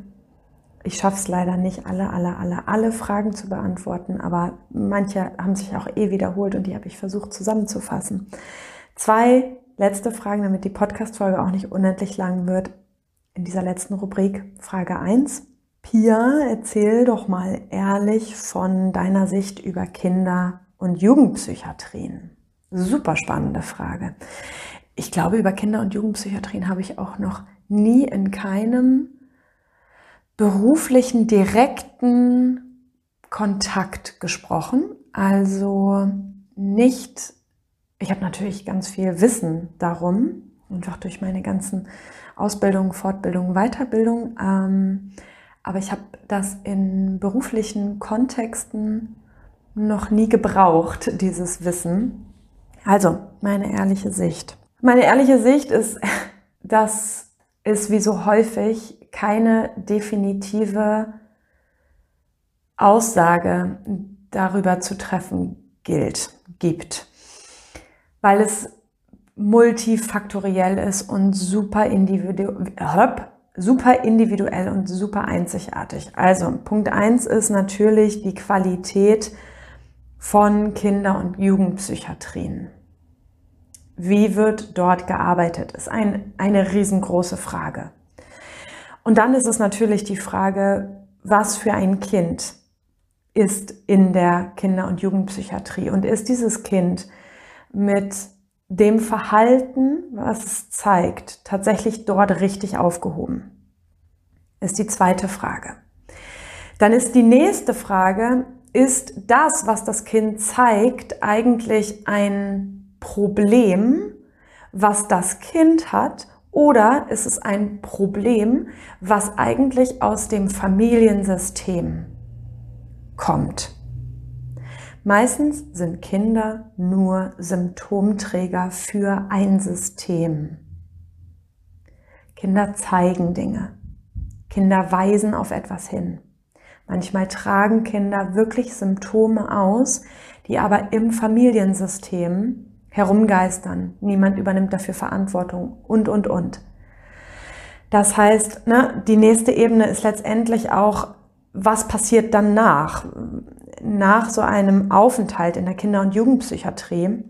Ich schaffe es leider nicht, alle, alle, alle, alle Fragen zu beantworten, aber manche haben sich auch eh wiederholt und die habe ich versucht zusammenzufassen. Zwei letzte Fragen, damit die Podcast-Folge auch nicht unendlich lang wird. In dieser letzten Rubrik Frage 1. Pia, erzähl doch mal ehrlich von deiner Sicht über Kinder und Jugendpsychiatrien? Super spannende Frage. Ich glaube, über Kinder- und Jugendpsychiatrien habe ich auch noch nie in keinem beruflichen, direkten Kontakt gesprochen. Also nicht, ich habe natürlich ganz viel Wissen darum, einfach durch meine ganzen Ausbildungen, Fortbildungen, Weiterbildung. Ähm, aber ich habe das in beruflichen Kontexten noch nie gebraucht, dieses Wissen. Also, meine ehrliche Sicht. Meine ehrliche Sicht ist, (laughs) dass es wie so häufig keine definitive Aussage darüber zu treffen gilt, gibt, weil es multifaktoriell ist und super, individu super individuell und super einzigartig. Also Punkt eins ist natürlich die Qualität von Kinder- und Jugendpsychiatrien. Wie wird dort gearbeitet? Ist ein, eine riesengroße Frage. Und dann ist es natürlich die Frage, was für ein Kind ist in der Kinder- und Jugendpsychiatrie und ist dieses Kind mit dem Verhalten, was es zeigt, tatsächlich dort richtig aufgehoben? Ist die zweite Frage. Dann ist die nächste Frage, ist das, was das Kind zeigt, eigentlich ein Problem, was das Kind hat, oder ist es ein Problem, was eigentlich aus dem Familiensystem kommt? Meistens sind Kinder nur Symptomträger für ein System. Kinder zeigen Dinge. Kinder weisen auf etwas hin. Manchmal tragen Kinder wirklich Symptome aus, die aber im Familiensystem herumgeistern, niemand übernimmt dafür Verantwortung und, und, und. Das heißt, ne, die nächste Ebene ist letztendlich auch, was passiert dann nach? Nach so einem Aufenthalt in der Kinder- und Jugendpsychiatrie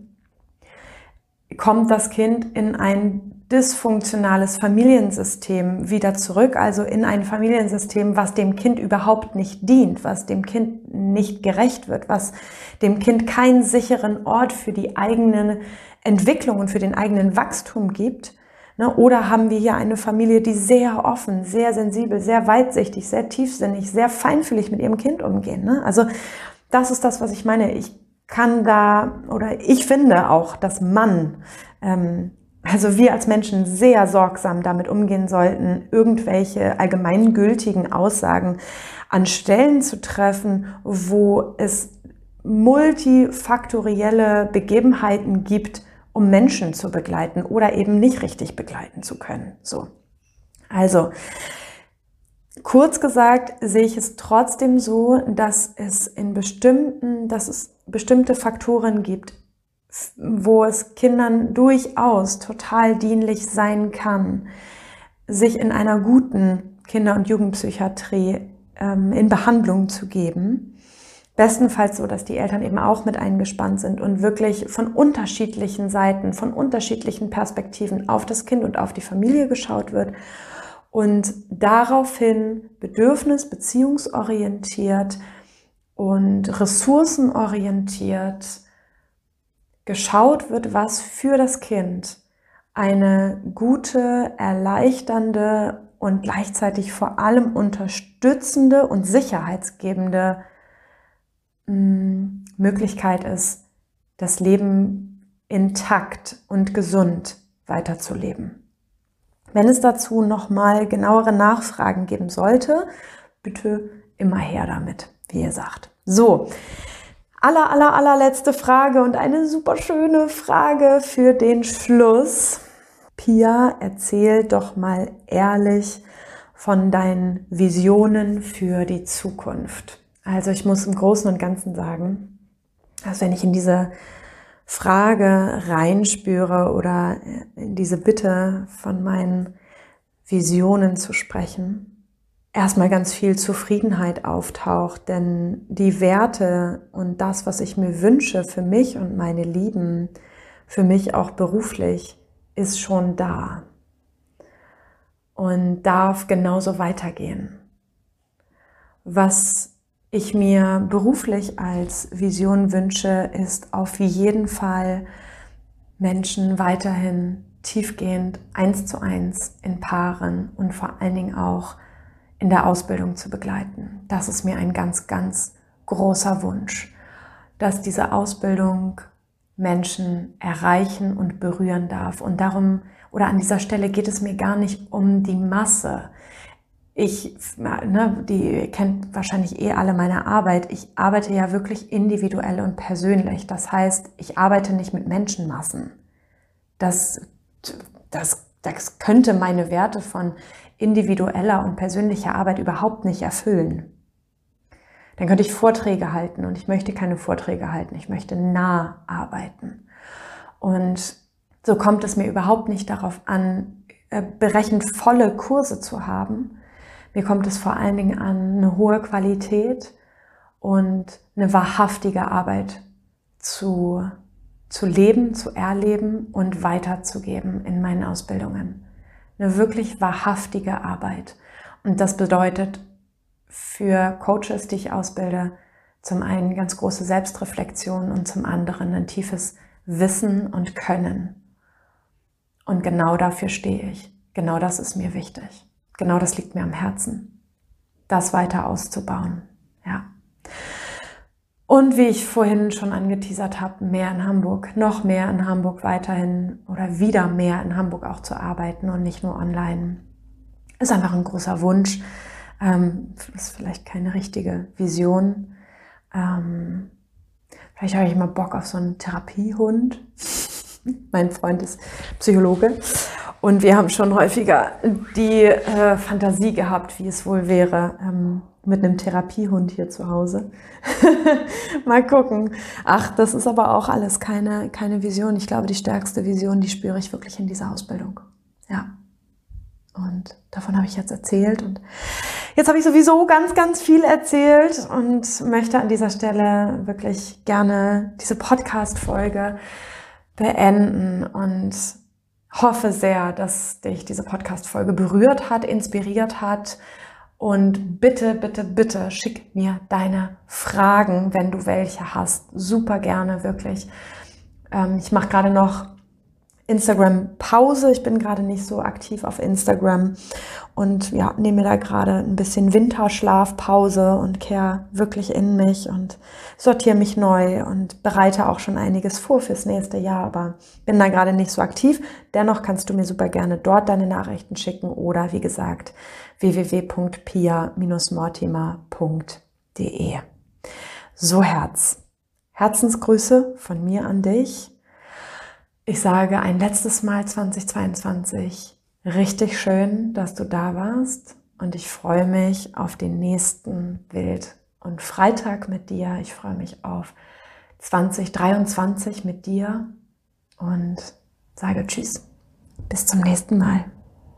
kommt das Kind in ein dysfunktionales Familiensystem wieder zurück, also in ein Familiensystem, was dem Kind überhaupt nicht dient, was dem Kind nicht gerecht wird, was dem Kind keinen sicheren Ort für die eigene Entwicklung und für den eigenen Wachstum gibt. Ne? Oder haben wir hier eine Familie, die sehr offen, sehr sensibel, sehr weitsichtig, sehr tiefsinnig, sehr feinfühlig mit ihrem Kind umgehen. Ne? Also das ist das, was ich meine. Ich kann da, oder ich finde auch, dass man ähm, also wir als Menschen sehr sorgsam damit umgehen sollten, irgendwelche allgemeingültigen Aussagen an Stellen zu treffen, wo es multifaktorielle Begebenheiten gibt, um Menschen zu begleiten oder eben nicht richtig begleiten zu können. So. Also, kurz gesagt sehe ich es trotzdem so, dass es in bestimmten, dass es bestimmte Faktoren gibt, wo es Kindern durchaus total dienlich sein kann, sich in einer guten Kinder- und Jugendpsychiatrie ähm, in Behandlung zu geben. Bestenfalls so, dass die Eltern eben auch mit eingespannt sind und wirklich von unterschiedlichen Seiten, von unterschiedlichen Perspektiven auf das Kind und auf die Familie geschaut wird und daraufhin bedürfnis-, beziehungsorientiert und ressourcenorientiert geschaut wird, was für das Kind eine gute, erleichternde und gleichzeitig vor allem unterstützende und sicherheitsgebende mm, Möglichkeit ist, das Leben intakt und gesund weiterzuleben. Wenn es dazu nochmal genauere Nachfragen geben sollte, bitte immer her damit, wie ihr sagt. So, aller, aller, allerletzte Frage und eine super schöne Frage für den Schluss. Pia, erzähl doch mal ehrlich von deinen Visionen für die Zukunft. Also ich muss im Großen und Ganzen sagen, dass wenn ich in diese Frage reinspüre oder in diese Bitte von meinen Visionen zu sprechen, erstmal ganz viel Zufriedenheit auftaucht, denn die Werte und das, was ich mir wünsche für mich und meine Lieben, für mich auch beruflich, ist schon da und darf genauso weitergehen. Was ich mir beruflich als Vision wünsche, ist auf jeden Fall Menschen weiterhin tiefgehend eins zu eins in Paaren und vor allen Dingen auch in der Ausbildung zu begleiten. Das ist mir ein ganz, ganz großer Wunsch, dass diese Ausbildung Menschen erreichen und berühren darf. Und darum, oder an dieser Stelle geht es mir gar nicht um die Masse. Ich, ne, die kennt wahrscheinlich eh alle meine Arbeit. Ich arbeite ja wirklich individuell und persönlich. Das heißt, ich arbeite nicht mit Menschenmassen. Das, das, das könnte meine Werte von individueller und persönlicher Arbeit überhaupt nicht erfüllen. Dann könnte ich Vorträge halten und ich möchte keine Vorträge halten, ich möchte nah arbeiten. Und so kommt es mir überhaupt nicht darauf an, äh, berechnet volle Kurse zu haben. Mir kommt es vor allen Dingen an, eine hohe Qualität und eine wahrhaftige Arbeit zu, zu leben, zu erleben und weiterzugeben in meinen Ausbildungen eine wirklich wahrhaftige Arbeit. Und das bedeutet für Coaches, die ich ausbilde, zum einen ganz große Selbstreflexion und zum anderen ein tiefes Wissen und Können. Und genau dafür stehe ich. Genau das ist mir wichtig. Genau das liegt mir am Herzen, das weiter auszubauen. Ja. Und wie ich vorhin schon angeteasert habe, mehr in Hamburg, noch mehr in Hamburg weiterhin oder wieder mehr in Hamburg auch zu arbeiten und nicht nur online. Ist einfach ein großer Wunsch. Ähm, ist vielleicht keine richtige Vision. Ähm, vielleicht habe ich mal Bock auf so einen Therapiehund. (laughs) mein Freund ist Psychologe. Und wir haben schon häufiger die äh, Fantasie gehabt, wie es wohl wäre, ähm, mit einem Therapiehund hier zu Hause. (laughs) Mal gucken. Ach, das ist aber auch alles keine, keine Vision. Ich glaube, die stärkste Vision, die spüre ich wirklich in dieser Ausbildung. Ja. Und davon habe ich jetzt erzählt. Und jetzt habe ich sowieso ganz, ganz viel erzählt und möchte an dieser Stelle wirklich gerne diese Podcast-Folge beenden und hoffe sehr, dass dich diese Podcast-Folge berührt hat, inspiriert hat. Und bitte, bitte, bitte schick mir deine Fragen, wenn du welche hast. Super gerne, wirklich. Ähm, ich mache gerade noch Instagram-Pause. Ich bin gerade nicht so aktiv auf Instagram und ja, nehme da gerade ein bisschen Winterschlafpause und kehre wirklich in mich und sortiere mich neu und bereite auch schon einiges vor fürs nächste Jahr, aber bin da gerade nicht so aktiv. Dennoch kannst du mir super gerne dort deine Nachrichten schicken oder wie gesagt www.pia-mortimer.de. So Herz. Herzensgrüße von mir an dich ich sage ein letztes Mal 2022 richtig schön, dass du da warst und ich freue mich auf den nächsten Wild- und Freitag mit dir. Ich freue mich auf 2023 mit dir und sage Tschüss. Bis zum nächsten Mal.